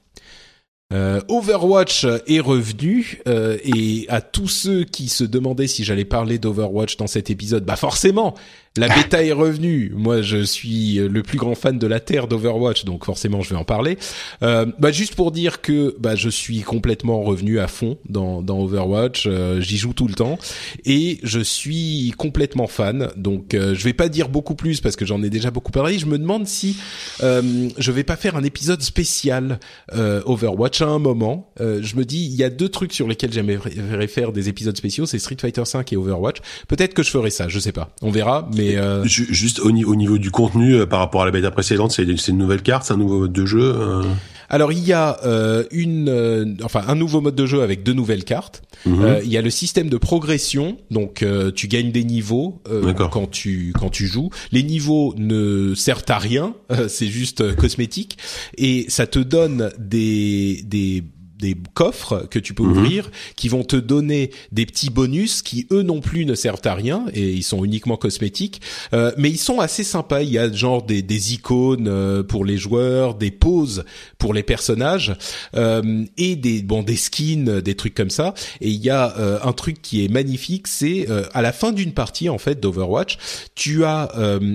Overwatch est revenu et à tous ceux qui se demandaient si j'allais parler d'Overwatch dans cet épisode, bah forcément, la bêta est revenue. Moi, je suis le plus grand fan de la terre d'Overwatch, donc forcément, je vais en parler. Euh, bah, juste pour dire que bah, je suis complètement revenu à fond dans, dans Overwatch. Euh, j'y joue tout le temps et je suis complètement fan. Donc, euh, je vais pas dire beaucoup plus parce que j'en ai déjà beaucoup parlé. Je me demande si euh, je vais pas faire un épisode spécial Overwatch à un moment. je me dis, il y a deux trucs sur lesquels j'aimerais faire des épisodes spéciaux, c'est Street Fighter 5 et Overwatch. Peut-être que je ferai ça, je sais pas. On verra. Euh, juste au, niveau du contenu euh, par rapport à la bêta précédente, c'est une nouvelle carte, c'est un nouveau mode de jeu. Euh Alors il y a une, enfin un nouveau mode de jeu avec deux nouvelles cartes. Mhm. il y a le système de progression, donc tu gagnes des niveaux quand tu quand tu joues. Les niveaux ne servent à rien, c'est juste cosmétique et ça te donne des des des coffres que tu peux mhm. ouvrir qui vont te donner des petits bonus qui eux non plus ne servent à rien et ils sont uniquement cosmétiques. Euh, mais ils sont assez sympas. Il y a genre des, des icônes euh, pour les joueurs des poses pour les personnages euh, et des bon des skins des trucs comme ça. Et il y a euh, un truc qui est magnifique c'est euh, à la fin d'une partie en fait d'Overwatch tu as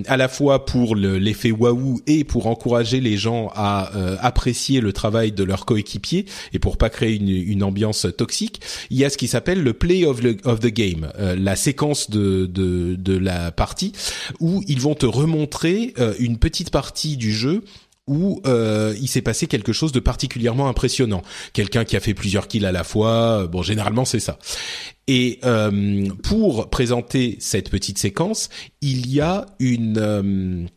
à la fois pour l'effet waouh et pour encourager les gens à apprécier le travail de leurs coéquipiers et pour pas créer une, ambiance toxique, il y a ce qui s'appelle le play of the, game, euh, la séquence de, de, la partie où ils vont te remontrer euh, une petite partie du jeu où euh, il s'est passé quelque chose de particulièrement impressionnant. Quelqu'un qui a fait plusieurs kills à la fois, bon généralement c'est ça. Et pour présenter cette petite séquence, il y a une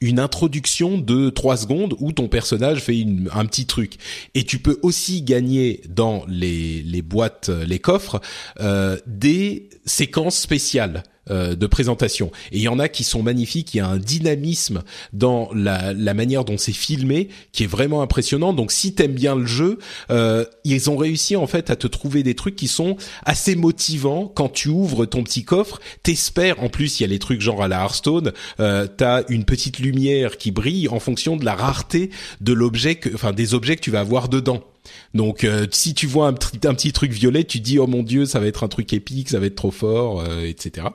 une introduction de trois secondes où ton personnage fait une, un petit truc. Et tu peux aussi gagner dans les, les boîtes, les coffres, euh, des séquences spéciales. Euh, de présentation. Et il y en a qui sont magnifiques, il y a un dynamisme dans la, la manière dont c'est filmé qui est vraiment impressionnant. Donc si t'aimes bien le jeu, euh, ils ont réussi en fait à te trouver des trucs qui sont assez motivants quand tu ouvres ton petit coffre. T'espères, en plus il y a les trucs genre à la Hearthstone, euh, t'as une petite lumière qui brille en fonction de la rareté de l'objet, enfin des objets que tu vas avoir dedans. Donc euh, si tu vois un, un, petit truc violet, tu dis oh mon dieu, ça va être un truc épique, ça va être trop fort, euh, etc.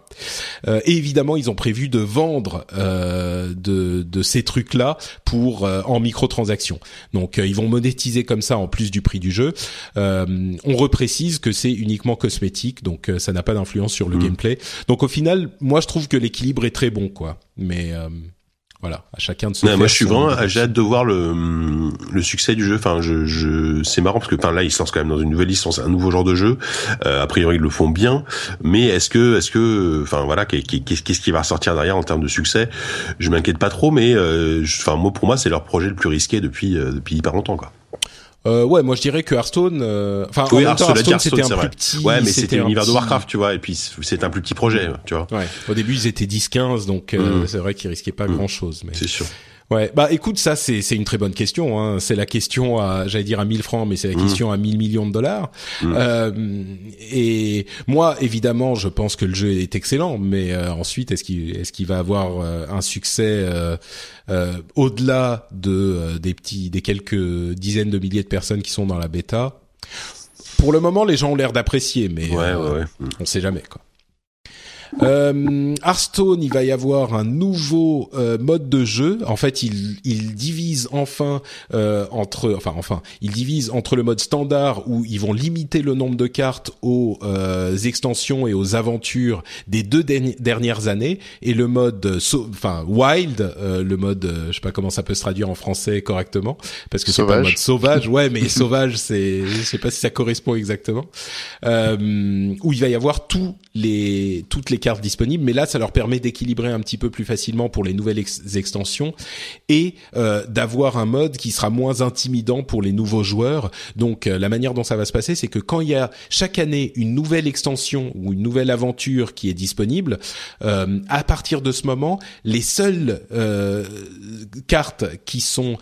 Euh, et évidemment, ils ont prévu de vendre de, de, ces trucs-là pour en microtransactions. Donc ils vont monétiser comme ça en plus du prix du jeu. on reprécise que c'est uniquement cosmétique, donc ça n'a pas d'influence sur le mmh. gameplay. Donc au final, moi je trouve que l'équilibre est très bon, quoi. Mais voilà, à chacun de se. moi, je suis vraiment, j'ai hâte de voir le le succès du jeu. Enfin, je, je c'est marrant parce que, enfin, là, ils se lancent quand même dans une nouvelle licence, un nouveau genre de jeu. Euh, a priori, ils le font bien, mais est-ce que, est-ce que, enfin, voilà, qu'est-ce qui va ressortir derrière en termes de succès? Je m'inquiète pas trop, mais, euh, enfin, moi, pour moi, c'est leur projet le plus risqué depuis euh, depuis hyper longtemps, quoi. Euh, ouais, moi je dirais que Hearthstone, euh, enfin oui, Hearthstone, Hearthstone c'était un plus petit, ouais, mais c'était l'univers de Warcraft, tu vois, et puis c'est un plus petit projet, tu vois. Ouais. Au début ils étaient 10-15, donc euh, mm. c'est vrai qu'ils risquaient pas mm. grand chose, mais. C'est sûr. Ouais, bah écoute, ça c'est c'est une très bonne question. Hein. C'est la question à, j'allais dire à 1000 francs, mais c'est la mmh. question à 1000 millions de dollars. Mmh. Euh, et moi, évidemment, je pense que le jeu est excellent, mais euh, ensuite, est-ce qu'il est-ce qu'il va avoir euh, un succès euh, au-delà de des petits des quelques dizaines de milliers de personnes qui sont dans la bêta? Pour le moment, les gens ont l'air d'apprécier, mais ouais, ouais, mmh. on sait jamais quoi. Euh, Hearthstone, il va y avoir un nouveau euh, mode de jeu. En fait, il, il divise enfin euh, entre, enfin, enfin, il divise entre le mode standard où ils vont limiter le nombre de cartes aux euh, extensions et aux aventures des deux dernières années et le mode, enfin, wild, euh, le mode, je sais pas comment ça peut se traduire en français correctement parce que c'est pas le mode sauvage. Ouais, mais sauvage, c'est, je sais pas si ça correspond exactement. où il va y avoir tous les, toutes les cartes disponibles, mais là, ça leur permet d'équilibrer un petit peu plus facilement pour les nouvelles extensions et euh, d'avoir un mode qui sera moins intimidant pour les nouveaux joueurs. Donc, euh, la manière dont ça va se passer, c'est que quand il y a chaque année une nouvelle extension ou une nouvelle aventure qui est disponible, euh, à partir de ce moment, les seules cartes qui sont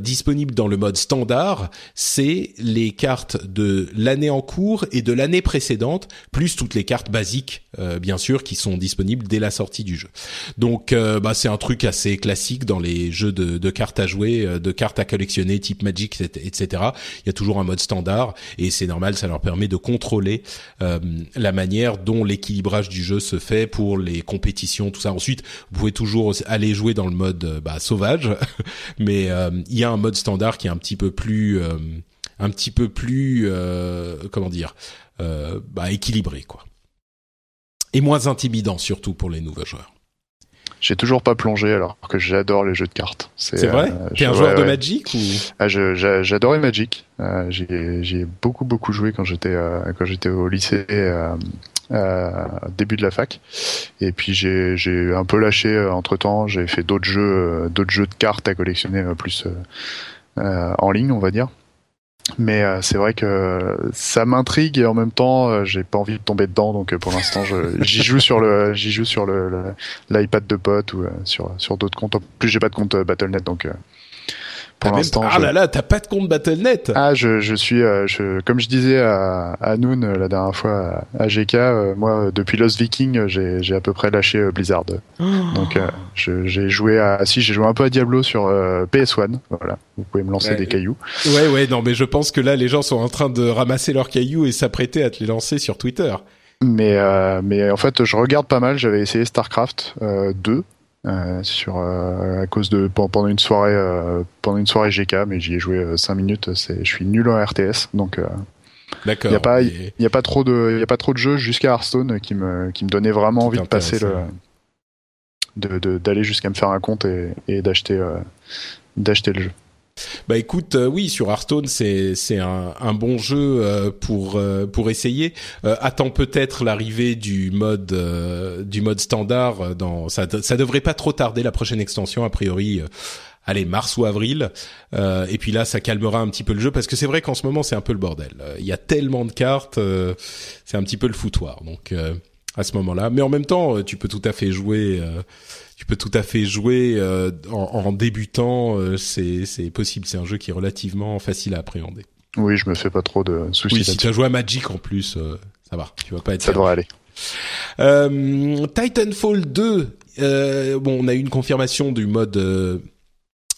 disponibles dans le mode standard, c'est les cartes de l'année en cours et de l'année précédente, plus toutes les cartes basiques, bien sûr, qui sont disponibles dès la sortie du jeu. Donc euh, bah, c'est un truc assez classique dans les jeux de, cartes à jouer, euh, de cartes à collectionner, type Magic, etc. Il y a toujours un mode standard et c'est normal, ça leur permet de contrôler euh, la manière dont l'équilibrage du jeu se fait pour les compétitions, tout ça. Ensuite, vous pouvez toujours aller jouer dans le mode bah, sauvage, mais il y a un mode standard qui est un petit peu plus, un petit peu plus, comment dire, bah, équilibré quoi et moins intimidant surtout pour les nouveaux joueurs. J'ai toujours pas plongé alors que j'adore les jeux de cartes. C'est vrai. Euh, T'es un joueur de Magic ou? Ah, J'adorais Magic. Euh, J'ai beaucoup beaucoup joué quand j'étais euh, quand j'étais au lycée. Euh, euh, début de la fac et puis j'ai un peu lâché entre temps j'ai fait d'autres jeux d'autres jeux de cartes à collectionner plus en ligne on va dire mais euh, c'est vrai que ça m'intrigue et en même temps euh, j'ai pas envie de tomber dedans donc euh, pour l'instant j'y joue sur le j'y joue sur le l'iPad de pote ou sur sur d'autres comptes. En plus j'ai pas de compte Battle.net donc pour l'instant. Ah là là, t'as pas de compte Battle.net Ah, je, je suis, je, comme je disais à, à Noon la dernière fois à, GK, moi depuis Lost Viking, j'ai, j'ai à peu près lâché Blizzard. Oh. Donc j'ai joué à, si j'ai joué un peu à Diablo sur PS1, voilà. Vous pouvez me lancer des cailloux. Ouais, ouais, non, mais je pense que là, les gens sont en train de ramasser leurs cailloux et s'apprêter à te les lancer sur Twitter. Mais, euh, mais en fait, je regarde pas mal. J'avais essayé StarCraft euh, 2 euh, sur euh, à cause de pendant une soirée euh, pendant une soirée GK, mais j'y ai joué 5 minutes. C'est, je suis nul en RTS, donc. D'accord. Il y a pas, il y a pas trop de, il y a pas trop de jeux jusqu'à Hearthstone qui me, qui me donnait vraiment envie de passer le, de, d'aller jusqu'à me faire un compte et, et d'acheter, d'acheter le jeu. Bah écoute, euh, oui, sur Hearthstone, c'est c'est un, un bon jeu euh, pour euh, pour essayer. attends peut-être l'arrivée du mode du mode standard. Dans ça ça devrait pas trop tarder la prochaine extension a priori. Allez, mars ou avril, et puis là, ça calmera un petit peu le jeu parce que c'est vrai qu'en ce moment, c'est un peu le bordel. Il y a tellement de cartes, c'est un petit peu le foutoir. Donc, à ce moment-là, mais en même temps, tu peux tout à fait jouer tu peux tout à fait jouer euh, en, débutant. Euh, c'est possible. C'est un jeu qui est relativement facile à appréhender. Oui, je me fais pas trop de soucis. Oui, si tu as joué à Magic en plus, euh, ça va. Tu vas pas être. Ça devrait aller. Titanfall 2. bon, on a eu une confirmation du mode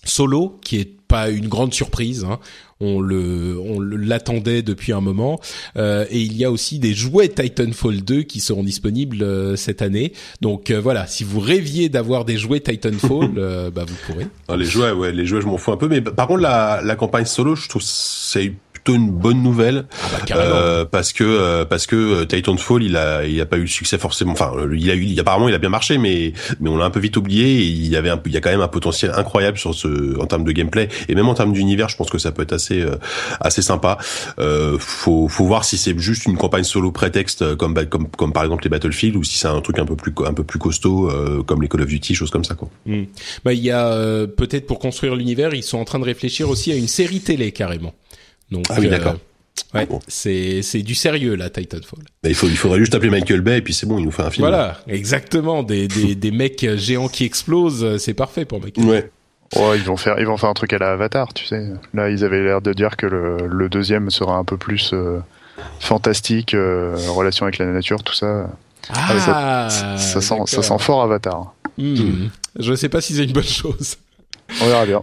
solo qui est pas une grande surprise. Hein. On le, on l'attendait depuis un moment. Euh, et il y a aussi des jouets Titanfall 2 qui seront disponibles euh, cette année. Donc euh, voilà, si vous rêviez d'avoir des jouets Titanfall, bah vous pourrez. Ah, les jouets, ouais, les jouets, je m'en fous un peu. Mais par contre, la, la campagne solo, je trouve c'est une bonne nouvelle ah bah, euh, parce que euh, parce que euh, Titanfall il a il a pas eu le succès forcément enfin il a eu apparemment il a bien marché mais mais on l'a un peu vite oublié et il y avait un, il y a quand même un potentiel incroyable sur ce en termes de gameplay et même en termes d'univers je pense que ça peut être assez assez sympa euh, faut faut voir si c'est juste une campagne solo prétexte comme comme comme par exemple les Battlefield ou si c'est un truc un peu plus un peu plus costaud comme les Call of Duty choses comme ça quoi. Hmm. Bah il y a peut-être pour construire l'univers ils sont en train de réfléchir aussi à une série télé carrément. Donc, ah oui, d'accord. Euh, ouais, c'est c'est du sérieux là, Titanfall. Mais il faut il faudrait juste appeler Michael Bay et puis c'est bon, il nous fait un film. Voilà, exactement, des des des mecs géants qui explosent, c'est parfait pour Michael. Ouais. Ouais, ils vont faire ils vont faire un truc à la Avatar, tu sais. Là, ils avaient l'air de dire que le, le deuxième sera un peu plus euh, fantastique, euh, relation avec la nature, tout ça. Ah, ça, ça, sent ça sent fort Avatar. Hmm. Je sais pas si c'est une bonne chose. On verra bien.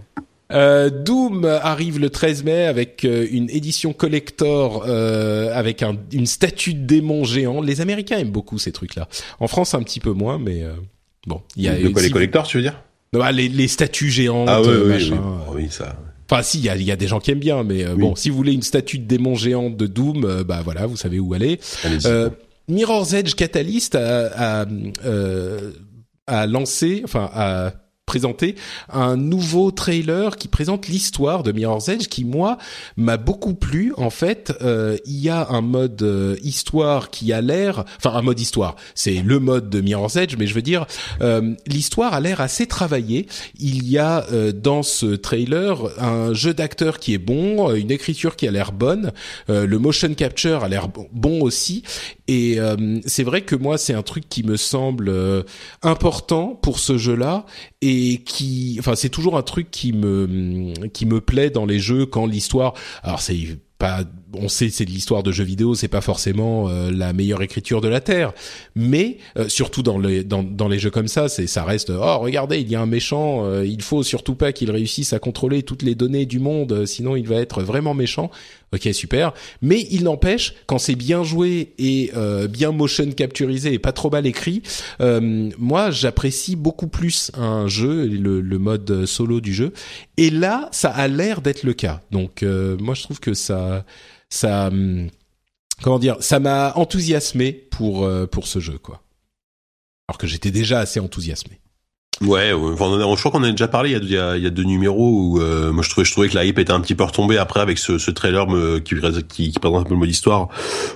Euh, Doom arrive le 13 mai avec euh, une édition collector euh, avec un, une statue de démon géant. Les Américains aiment beaucoup ces trucs-là. En France, un petit peu moins, mais euh, bon. Il y a de quoi les collectors, tu veux dire? Bah, les, les statues géantes, ah, oui, machin. Oui, oui. ça. Enfin, si, il y a, y a, des gens qui aiment bien, mais bon, si vous voulez une statue de démon géant de Doom, bah voilà, vous savez où aller. Mirror's Edge Catalyst a, a, a lancé, enfin, a présenter un nouveau trailer qui présente l'histoire de Mirror's Edge qui moi m'a beaucoup plu. En fait euh, il y a un mode euh, histoire qui a l'air enfin un mode histoire. C'est le mode de Mirror's Edge mais je veux dire euh, l'histoire a l'air assez travaillée. Il y a dans ce trailer un jeu d'acteur qui est bon une écriture qui a l'air bonne le motion capture a l'air bon aussi. Et c'est vrai que moi c'est un truc qui me semble important pour ce jeu là et qui, enfin, c'est toujours un truc qui me qui me plaît dans les jeux quand l'histoire. Alors c'est pas, on sait c'est de l'histoire de jeux vidéo, c'est pas forcément euh, la meilleure écriture de la terre, mais euh, surtout dans les dans, dans les jeux comme ça, c'est ça reste oh regardez il y a un méchant, euh, il faut surtout pas qu'il réussisse à contrôler toutes les données du monde, sinon il va être vraiment méchant. Ok, super. Mais il n'empêche, quand c'est bien joué et euh, bien motion capturisé et pas trop mal écrit, euh, moi j'apprécie beaucoup plus un jeu, le, le, mode solo du jeu. Et là, ça a l'air d'être le cas. Donc euh, moi je trouve que ça, ça, hum, comment dire, ça m'a enthousiasmé pour euh, pour ce jeu quoi. Alors que j'étais déjà assez enthousiasmé. Ouais, enfin, je crois qu'on a déjà parlé. Il y a, il y a, deux numéros où euh, moi je trouvais, je trouvais que la hype était un petit peu retombée après avec ce, ce trailer me, qui, qui, qui, présente un peu le mode histoire.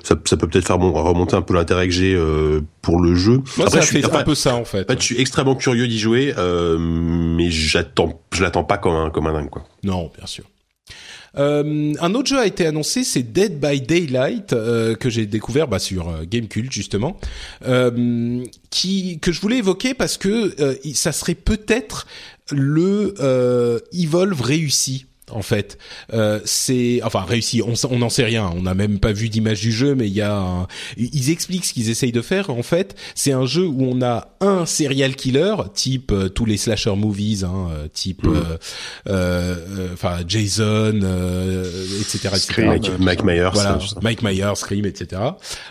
Ça, ça peut peut-être faire bon, remonter un peu l'intérêt que j'ai euh, pour le jeu. Moi, après, ça je fait un peu ça en fait. je suis extrêmement curieux d'y jouer, euh, mais j'attends, je l'attends pas comme un comme un dingue quoi. Non, bien sûr. Euh, un autre jeu a été annoncé, c'est Dead by Daylight euh, que j'ai découvert bah, sur euh, Gamecult justement, que je voulais évoquer parce que ça serait peut-être le Evolve réussi en fait. Euh, c'est enfin réussi. On n'en sait rien. On n'a même pas vu d'image du jeu, mais il y a. Un... Ils expliquent ce qu'ils essayent de faire. En fait, c'est un jeu où on a un serial killer, type euh, tous les slasher movies, hein, euh, type mmh. euh, enfin Jason, etc. etc. Scream, Mike Myers, voilà, Mike Myers, Scream, etc.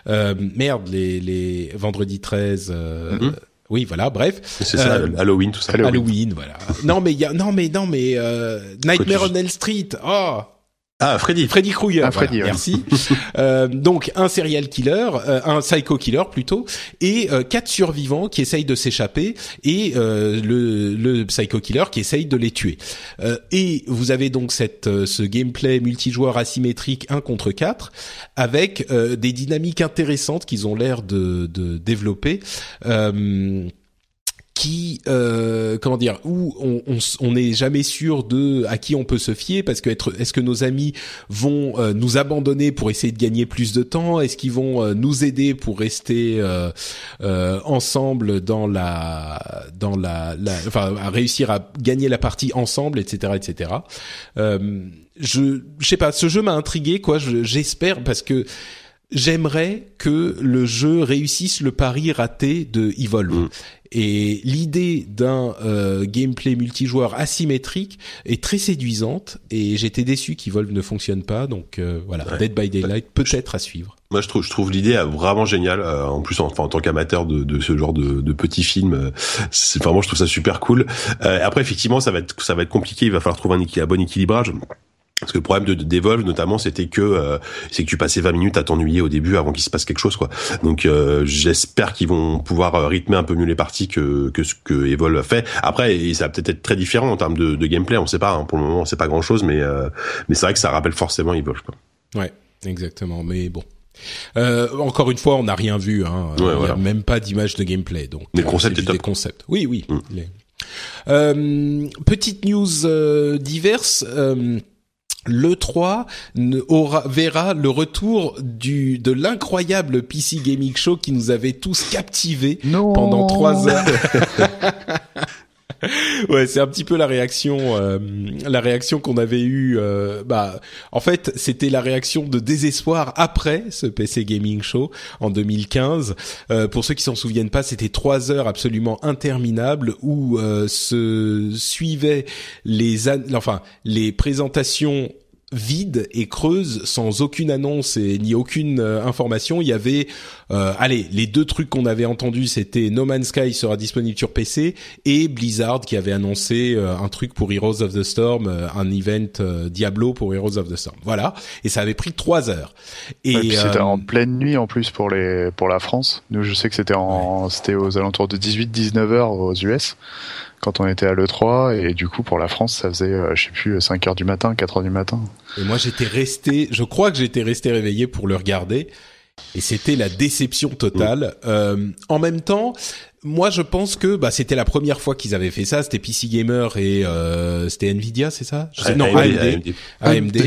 merde, les les vendredi 13. Mmh. Oui, voilà, bref. C'est ça, euh, Halloween, tout ça. Halloween, voilà. non, mais il y a, non, mais non, mais euh, Nightmare on Elm Street. Oh, ah, Freddy. Freddy Krueger. Ah, Freddy, Merci. euh, donc un serial killer, euh, un psycho killer plutôt, et euh, quatre survivants qui essayent de s'échapper et euh, le, le psycho killer qui essaye de les tuer. et vous avez donc cette ce gameplay multijoueur asymétrique 1 contre 4 avec des dynamiques intéressantes qu'ils ont l'air de, de développer qui euh, comment dire où on n'est jamais sûr de à qui on peut se fier parce que être est-ce que nos amis vont euh, nous abandonner pour essayer de gagner plus de temps? Est-ce qu'ils vont euh, nous aider pour rester euh, euh, ensemble dans la dans la, la, enfin à réussir à gagner la partie ensemble etc etc je je sais pas ce jeu m'a intrigué quoi j'espère parce que j'aimerais que le jeu réussisse le pari raté de Evolve. Mm. Et l'idée d'un euh, gameplay multijoueur asymétrique est très séduisante. Et j'étais déçu qu'Evolve ne fonctionne pas. Donc euh, voilà, Dead by Daylight peut-être à suivre. Moi, je trouve, je trouve l'idée vraiment géniale. en plus, en, en tant qu'amateur de, de, ce genre de, de petits films, c'est vraiment, je trouve ça super cool. après, effectivement, ça va être, ça va être compliqué. Il va falloir trouver un, un bon équilibrage. Parce que le problème de, Devolve notamment, c'était que euh, c'est que tu passais 20 minutes à t'ennuyer au début avant qu'il se passe quelque chose, quoi. Donc euh, j'espère qu'ils vont pouvoir euh, rythmer un peu mieux les parties que que ce que Evolve fait. Après, ça va peut-être être très différent en termes de, de gameplay, on sait pas. Hein. Pour le moment, c'est pas grand chose, mais mais c'est vrai que ça rappelle forcément Evolve, quoi. Ouais, exactement. Mais bon. encore une fois, on n'a rien vu, hein. Il a même pas d'image de gameplay, donc. Les concepts, des concepts. Oui, oui. Mm. petite news diverse le 3 aura, verra le retour du de l'incroyable PC Gaming Show qui nous avait tous captivés pendant trois heures. ouais, c'est un petit peu la réaction, euh, la réaction qu'on avait eue. Euh, bah, en fait, c'était la réaction de désespoir après ce PC Gaming Show en 2015. Euh, pour ceux qui s'en souviennent pas, c'était trois heures absolument interminables où se suivaient les, enfin, les présentations vide et creuse sans aucune annonce et ni aucune euh, information. Il y avait, euh, allez, les deux trucs qu'on avait entendus, c'était No Man's Sky sera disponible sur PC et Blizzard qui avait annoncé euh, un truc pour Heroes of the Storm, un event Diablo pour Heroes of the Storm. Voilà, et ça avait pris trois heures. Et c'était en pleine nuit en plus pour les pour la France. Nous, je sais que c'était en c'était aux alentours de 18-19 heures aux US quand on était à l'E3 et du coup pour la France ça faisait euh, je sais plus 5 heures du matin 4 heures du matin. Et moi j'étais resté je crois que j'étais resté réveillé pour le regarder et c'était la déception totale. Euh, en même temps moi je pense que bah c'était la première fois qu'ils avaient fait ça. C'était PC Gamer et euh, c'était Nvidia c'est ça? Je sais, non AMD AMD,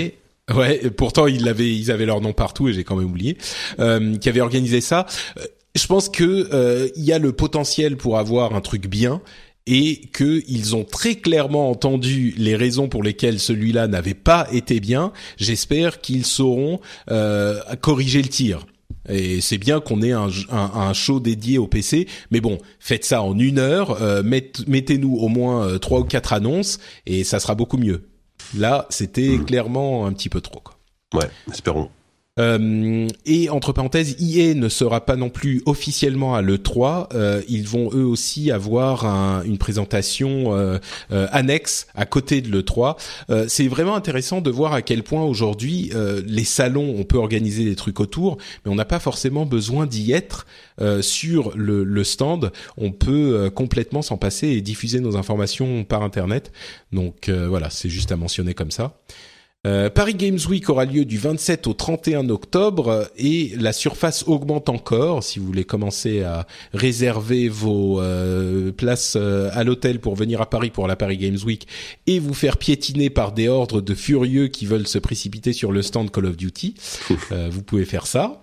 Ouais, pourtant ils avaient ils avaient leur nom partout et j'ai quand même oublié euh, qui avait organisé ça. Euh, je pense que euh, il y a le potentiel pour avoir un truc bien et qu'ils ont très clairement entendu les raisons pour lesquelles celui-là n'avait pas été bien, j'espère qu'ils sauront euh, corriger le tir. Et c'est bien qu'on ait un, un, show dédié au PC, mais bon, faites ça en une heure, euh, mettez-nous au moins euh, trois ou quatre annonces, et ça sera beaucoup mieux. Là, c'était hmm. clairement un petit peu trop. Quoi. Ouais, espérons. Euh, et entre parenthèses, EA ne sera pas non plus officiellement à l'E3. Euh, ils vont eux aussi avoir un, une présentation euh, euh annexe à côté de l'E3. Euh, c'est vraiment intéressant de voir à quel point aujourd'hui les salons, on peut organiser des trucs autour, mais on n'a pas forcément besoin d'y être sur le, le, stand. On peut complètement s'en passer et diffuser nos informations par Internet. Donc voilà, c'est juste à mentionner comme ça. Euh, Paris Games Week aura lieu du 27 au 31 octobre et la surface augmente encore. Si vous voulez commencer à réserver vos euh, places euh, à l'hôtel pour venir à Paris pour la Paris Games Week et vous faire piétiner par des ordres de furieux qui veulent se précipiter sur le stand Call of Duty, vous pouvez faire ça.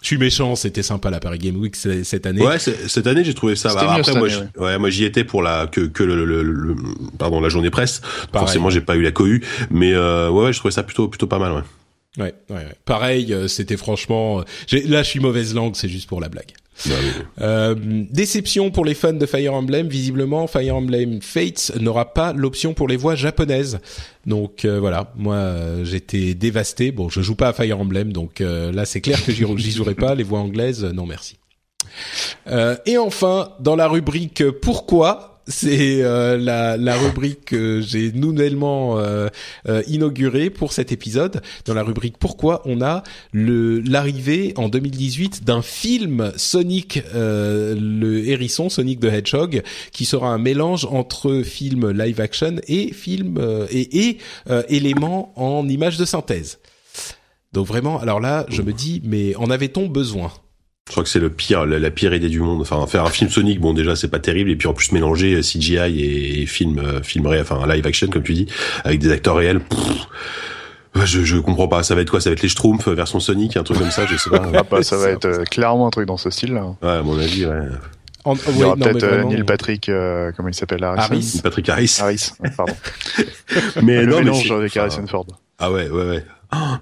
Je suis méchant, c'était sympa la Paris Game Week cette année. Ouais, cette année j'ai trouvé ça. Bah, après moi, ouais. moi j'y étais pour la que que le, le, pardon la journée presse. Forcément, j'ai pas eu la cohue, mais euh, ouais, ouais, je trouvais ça plutôt plutôt pas mal, ouais. Ouais, ouais, ouais. Pareil, euh, c'était franchement. Là, je suis mauvaise langue, c'est juste pour la blague. Bah euh, déception pour les fans de Fire Emblem. Visiblement, Fire Emblem Fates n'aura pas l'option pour les voix japonaises. Donc euh, voilà, moi euh, j'étais dévasté. Bon, je joue pas à Fire Emblem, donc là c'est clair que j'y jouerai pas. Les voix anglaises, non merci. et enfin, dans la rubrique Pourquoi? C'est euh, la, la, rubrique que j'ai nouvellement euh, euh, inaugurée pour cet épisode. Dans la rubrique Pourquoi on a l'arrivée en 2018 d'un film Sonic le hérisson Sonic the Hedgehog qui sera un mélange entre film live action et film et, et éléments en images de synthèse. Donc vraiment, alors là, je me dis, mais en avait-on besoin? Je crois que c'est le pire, la, pire idée du monde. Enfin, faire un film Sonic, bon déjà c'est pas terrible, et puis en plus mélanger euh, CGI et, film, euh, film réel, enfin live action comme tu dis, avec des acteurs réels. je, je comprends pas. Ça va être quoi? Ça va être les Schtroumpfs version Sonic, un truc comme ça, je sais pas. ah bah, ça va être euh, clairement un truc dans ce style-là. Ouais, à mon avis, ouais. il y aura peut-être Neil Patrick, comment il s'appelle Harris. Patrick Harris. Harris, pardon. mais non, mélange mais avec Harrison Ford. Ah ouais, ouais, ouais.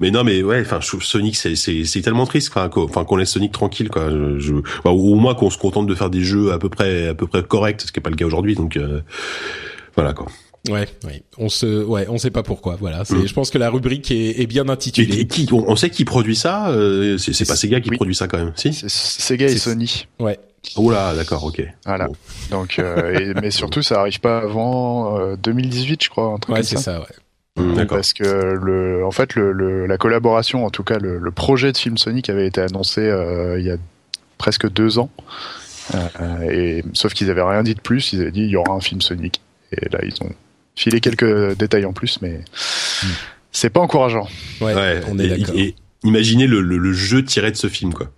Mais non, mais ouais, enfin, je trouve Sonic, c'est c'est c'est tellement triste, enfin, qu'on enfin, qu'on laisse Sonic tranquille, quoi. Je, je- enfin, ou au moins qu'on se contente de faire des jeux à peu près à peu près corrects, ce qui est pas le cas aujourd'hui. Donc euh, voilà quoi. Ouais, ouais. On se, ouais, on sait pas pourquoi. Voilà. C'est, Mm. je pense que la rubrique est, est bien intitulée. et qui, on, on sait qui produit ça euh, C'est c'est pas Sega qui Oui. produit ça quand même, si? C'est Sega et Sony. Ouais. Oh là, d'accord, ok. Voilà. Bon. Donc, euh, et- mais surtout, ça arrive pas avant euh, 2018, je crois, un truc Ouais, comme c'est ça. ça. Ouais. D'accord. Parce que le, en fait, le, le- la collaboration, en tout cas, le, le projet de film Sonic avait été annoncé euh, il y a presque deux ans. Euh, et sauf qu'ils avaient rien dit de plus. Ils avaient dit il y aura un film Sonic. Et là, ils ont filé quelques détails en plus, mais c'est pas encourageant. Ouais, Ouais, on est et- d'accord. et imaginez le, le, le jeu tiré de ce film, quoi.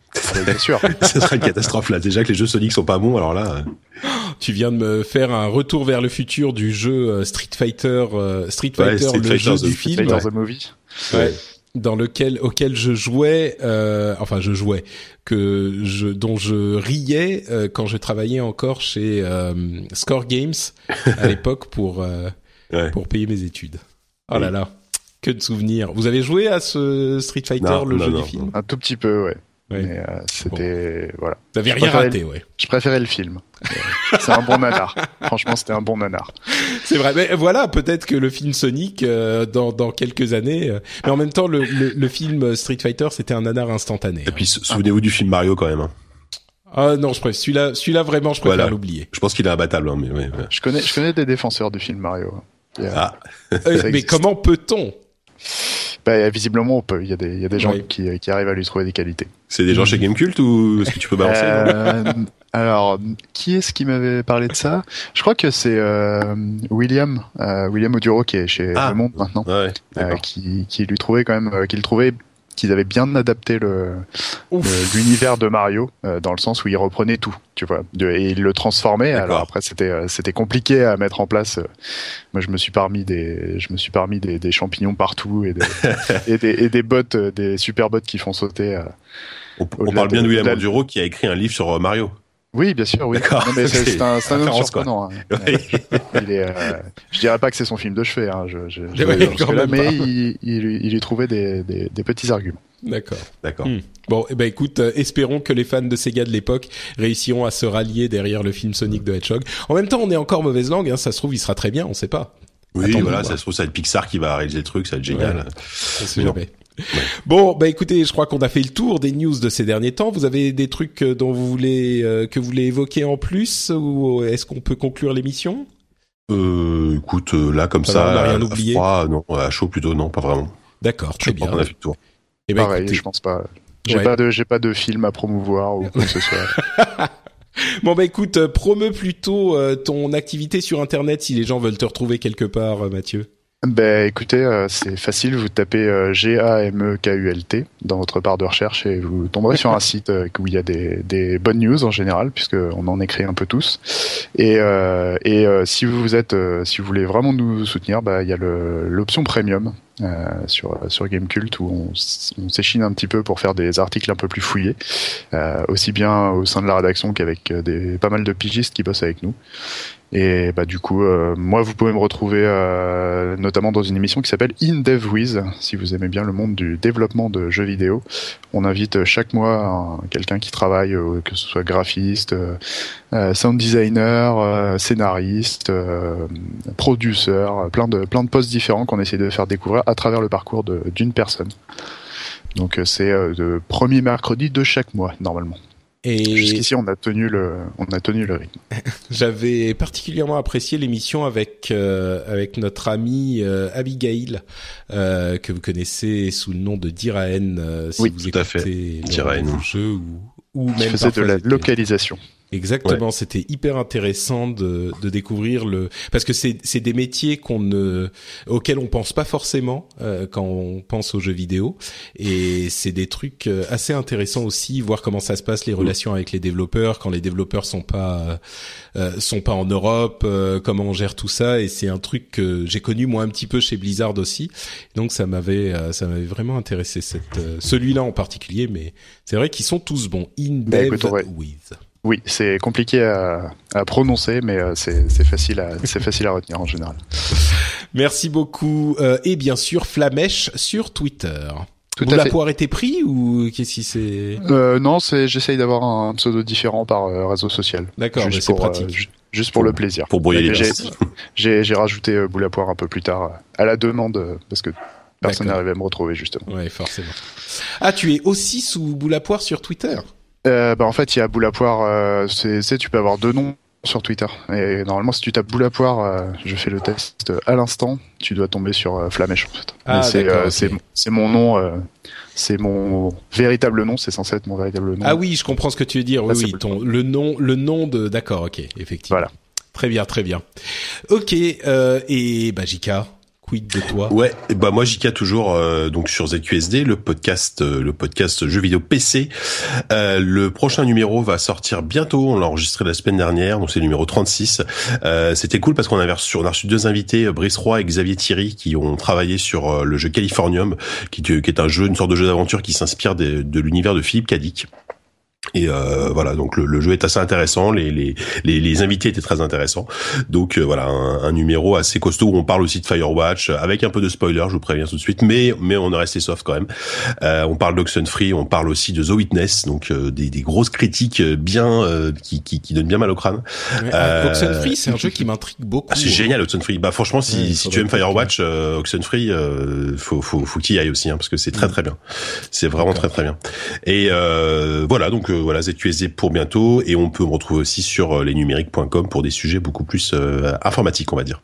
Bien sûr. Ce sera une catastrophe là. Déjà que les jeux Sonic sont pas bons, alors là. euh, Tu viens de me faire un retour vers le futur du jeu euh, Street Fighter, euh, Street Ouais, Fighter, Street le Fighter, jeu The du Street film, Fighter the Movie. ouais, dans lequel, auquel je jouais, euh, enfin je jouais, que je, dont je riais euh, quand je travaillais encore chez euh, Score Games à l'époque pour euh, Ouais. pour payer mes études. Oh là Oui. là, que de souvenirs. Vous avez joué à ce Street Fighter, Non, le non, jeu non, du film Un tout petit peu, ouais. Ouais. Mais euh, c'était voilà. Vous avez Je rien raté, ouais. Je préférais le film. Euh, C'est un bon nanar. Franchement, c'était un bon nanar. C'est vrai. Mais voilà, peut-être que le film Sonic euh, dans dans quelques années. euh, mais en même temps, le, le, le film Street Fighter, c'était un nanar instantané. Et puis sou- souvenez-vous du film Mario quand même. hein. Ah non, je préfère celui-là. Celui-là vraiment, je préfère Voilà. l'oublier. Je pense qu'il est imbattable, hein, mais ouais. ouais. Je connais, je connais des défenseurs du film Mario. Ah, Euh, mais comment peut-on? Bah, visiblement, on peut. Il y a des, il y a des gens Oui. qui, qui arrivent à lui trouver des qualités. c'est des gens chez Gamecult ou est-ce que tu peux balancer Euh, alors, qui est-ce qui m'avait parlé de ça? Je crois que c'est euh, William, euh, William Oduro qui est chez Ah. Le Monde maintenant, Ouais, euh, qui, qui lui trouvait quand même, euh, qu'il trouvait qu'ils avaient bien adapté le l'univers de Mario euh, dans le sens où il reprenait tout, tu vois, de- et il le transformait. D'accord. Alors après, c'était euh, c'était compliqué à mettre en place. euh. Moi, je me suis parmi des je me suis parmi des, des champignons partout et des, et des et des bots, euh, des super bots qui font sauter. euh. On, on parle bien de- William Oduro qui a écrit un livre sur euh, Mario. Oui, bien sûr, oui. D'accord. Non, mais c'est C'est c'est un, c'est un homme surprenant. hein. Ouais. Il est, euh, je dirais pas que c'est son film de chevet, hein, je, je, je Ouais, là, mais il, il, il y trouvait des, des, des petits arguments. D'accord. D'accord. Hmm. Bon, eh ben écoute, euh, espérons que les fans de Sega de l'époque réussiront à se rallier derrière le film Sonic the Hedgehog. En même temps, on est encore mauvaise langue. Hein, ça se trouve, il sera très bien. On sait pas. Oui, voilà, ça se trouve, ça va être Pixar qui va réaliser le truc, ça va être génial. On Bon, bah écoutez, je crois qu'on a fait le tour des news de ces derniers temps. Vous avez des trucs euh, dont vous voulez euh, que vous voulez évoquer en plus ou est-ce qu'on peut conclure l'émission? Euh, écoute, euh, là, comme Ça ça, on a rien à oublié froid, non, à chaud plutôt, non, pas vraiment. D'accord, Je très crois bien. qu'on a fait le tour. Eh ben, Pareil, écoutez, je pense pas. J'ai Ouais. pas de, j'ai pas de film à promouvoir ou quoi que ce soit. Bon bah écoute, euh, promeut plutôt euh, ton activité sur internet si les gens veulent te retrouver quelque part, euh, Mathieu. Ben écoutez, euh, c'est facile, vous tapez euh, G-A-M-E-K-U-L-T dans votre barre de recherche et vous tomberez sur un site euh, où il y a des, des bonnes news en général, puisque on en écrit un peu tous. Et, euh, et euh, si vous êtes, si vous voulez vraiment nous soutenir, bah, il y a l'option premium euh, sur sur Gamecult où on, on s'échine un petit peu pour faire des articles un peu plus fouillés, euh, aussi bien au sein de la rédaction qu'avec des pas mal de pigistes qui bossent avec nous. Et bah du coup, euh, moi vous pouvez me retrouver euh, notamment dans une émission qui s'appelle In Dev With, si vous aimez bien le monde du développement de jeux vidéo. On invite euh, chaque mois un- quelqu'un qui travaille, euh, que ce soit graphiste, euh, sound designer, scénariste, produceur, euh, plein de plein de postes différents qu'on essaie de faire découvrir à travers le parcours d'une personne. Donc c'est le premier mercredi de chaque mois normalement. Et Jusqu'ici on a tenu le on a tenu le rythme. j'avais particulièrement apprécié l'émission avec euh, avec notre amie euh, Abigail euh, que vous connaissez sous le nom de Diraen euh, si Oui, vous tout à fait. écoutez le- Diraen. le jeu ou ou même faisait de parfois la localisation. Exactement, c'était hyper intéressant de, de découvrir le parce que c'est c'est des métiers qu'on ne auxquels on pense pas forcément euh, quand on pense aux jeux vidéo. Et c'est des trucs euh, assez intéressants aussi voir comment ça se passe les relations avec les développeurs quand les développeurs sont pas euh, sont pas en Europe euh, comment on gère tout ça. Et c'est un truc que j'ai connu moi un petit peu chez Blizzard aussi. Donc ça m'avait euh, ça m'avait vraiment intéressé cette euh, celui-là en particulier. Mais c'est vrai qu'ils sont tous bons. In Bah, dev écoute, with Oui, c'est compliqué à, à, prononcer, mais euh, c'est facile à c'est facile à retenir en général. Merci beaucoup euh, et bien sûr Flamèche sur Twitter. Tout Vous à la fait. poire été pris ou qu'est-ce qui c'est Euh, non, c'est j'essaye d'avoir un pseudo différent par euh, réseau social. D'accord, Juste mais c'est pour, euh, pratique. ju- juste pour le plaisir. Pour brouiller les j'ai- rajouté boule à poire un peu plus tard à la demande parce que personne n'arrivait à me retrouver justement. Ouais, forcément. Ah, tu es aussi sous boule à poire sur Twitter? Euh, bah en fait, il y a boule à poire. Euh, c'est tu peux avoir deux noms sur Twitter. Et normalement, si tu tapes boule à poire, euh, je fais le test à l'instant. Tu dois tomber sur Flamèche en fait. Ah, c'est mon nom. c'est mon véritable nom. C'est censé être mon véritable nom. Ah oui, je comprends ce que tu veux dire. Oui, Là, oui, ton le nom, le nom de. D'accord, ok, effectivement. Voilà. Très bien, très bien. Ok, et bah Jika, quid de toi? Ouais, bah moi JK toujours euh, donc sur ZQSD, le podcast, euh, le podcast jeux vidéo PC. Euh, le prochain numéro va sortir bientôt. On l'a enregistré la semaine dernière, donc c'est le numéro 36. Euh, C'était cool parce qu'on avait reçu, on a reçu deux invités, euh, Brice Roy et Xavier Thierry, qui ont travaillé sur le jeu Californium, qui, qui est un jeu, une sorte de jeu d'aventure qui s'inspire de l'univers de Philippe Cadic. Et euh, voilà, donc le, le jeu est assez intéressant, les, les, les, les invités étaient très intéressants. Donc euh, voilà, un, un numéro assez costaud où on parle aussi de Firewatch, euh, avec un peu de spoiler, je vous préviens tout de suite, mais mais on est resté soft quand même. Euh, on parle d'Oxenfree, on parle aussi de The Witness, donc euh, des, des grosses critiques euh, bien euh, qui, qui, qui donnent bien mal au crâne. Ouais, Euh, Oxenfree, c'est un jeu qui m'intrigue beaucoup. Ah, c'est génial Oxenfree. Bah franchement, si, Ouais, si tu aimes Firewatch, euh, Oxenfree, euh, faut faut faut qu'il y aille aussi, hein, parce que c'est très très bien. C'est vraiment très très bien. Et euh, voilà, donc euh, voilà ZQSD pour bientôt, et on peut me retrouver aussi sur euh, lesnumériques.com pour des sujets beaucoup plus euh, informatiques, on va dire.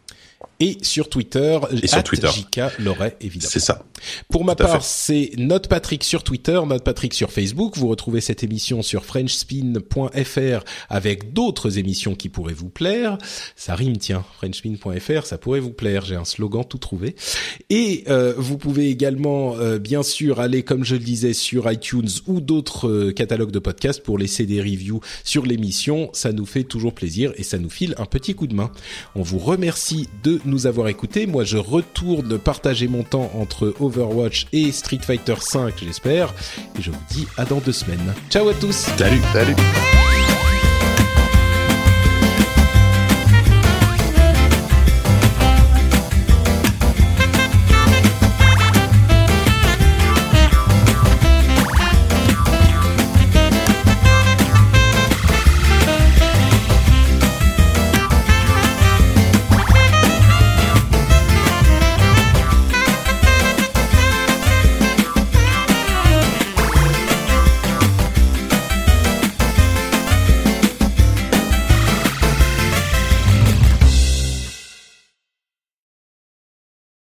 Et sur Twitter, Et sur Twitter. JK Loret, évidemment. C'est ça. Pour ma Tout part, c'est Note Patrick sur Twitter, Note Patrick sur Facebook. Vous retrouvez cette émission sur FrenchSpin.fr avec d'autres émissions qui pourraient vous plaire. Ça rime, tiens. FrenchSpin.fr, ça pourrait vous plaire. J'ai un slogan tout trouvé. Et euh, vous pouvez également, euh, bien sûr, aller, comme je le disais, sur iTunes ou d'autres euh, catalogues de podcasts pour laisser des reviews sur l'émission. Ça nous fait toujours plaisir et ça nous file un petit coup de main. On vous remercie de nous avoir écoutés. Moi, je retourne partager mon temps entre Overwatch et Street Fighter 5, j'espère. Et je vous dis à dans deux semaines. Ciao à tous Salut. Salut.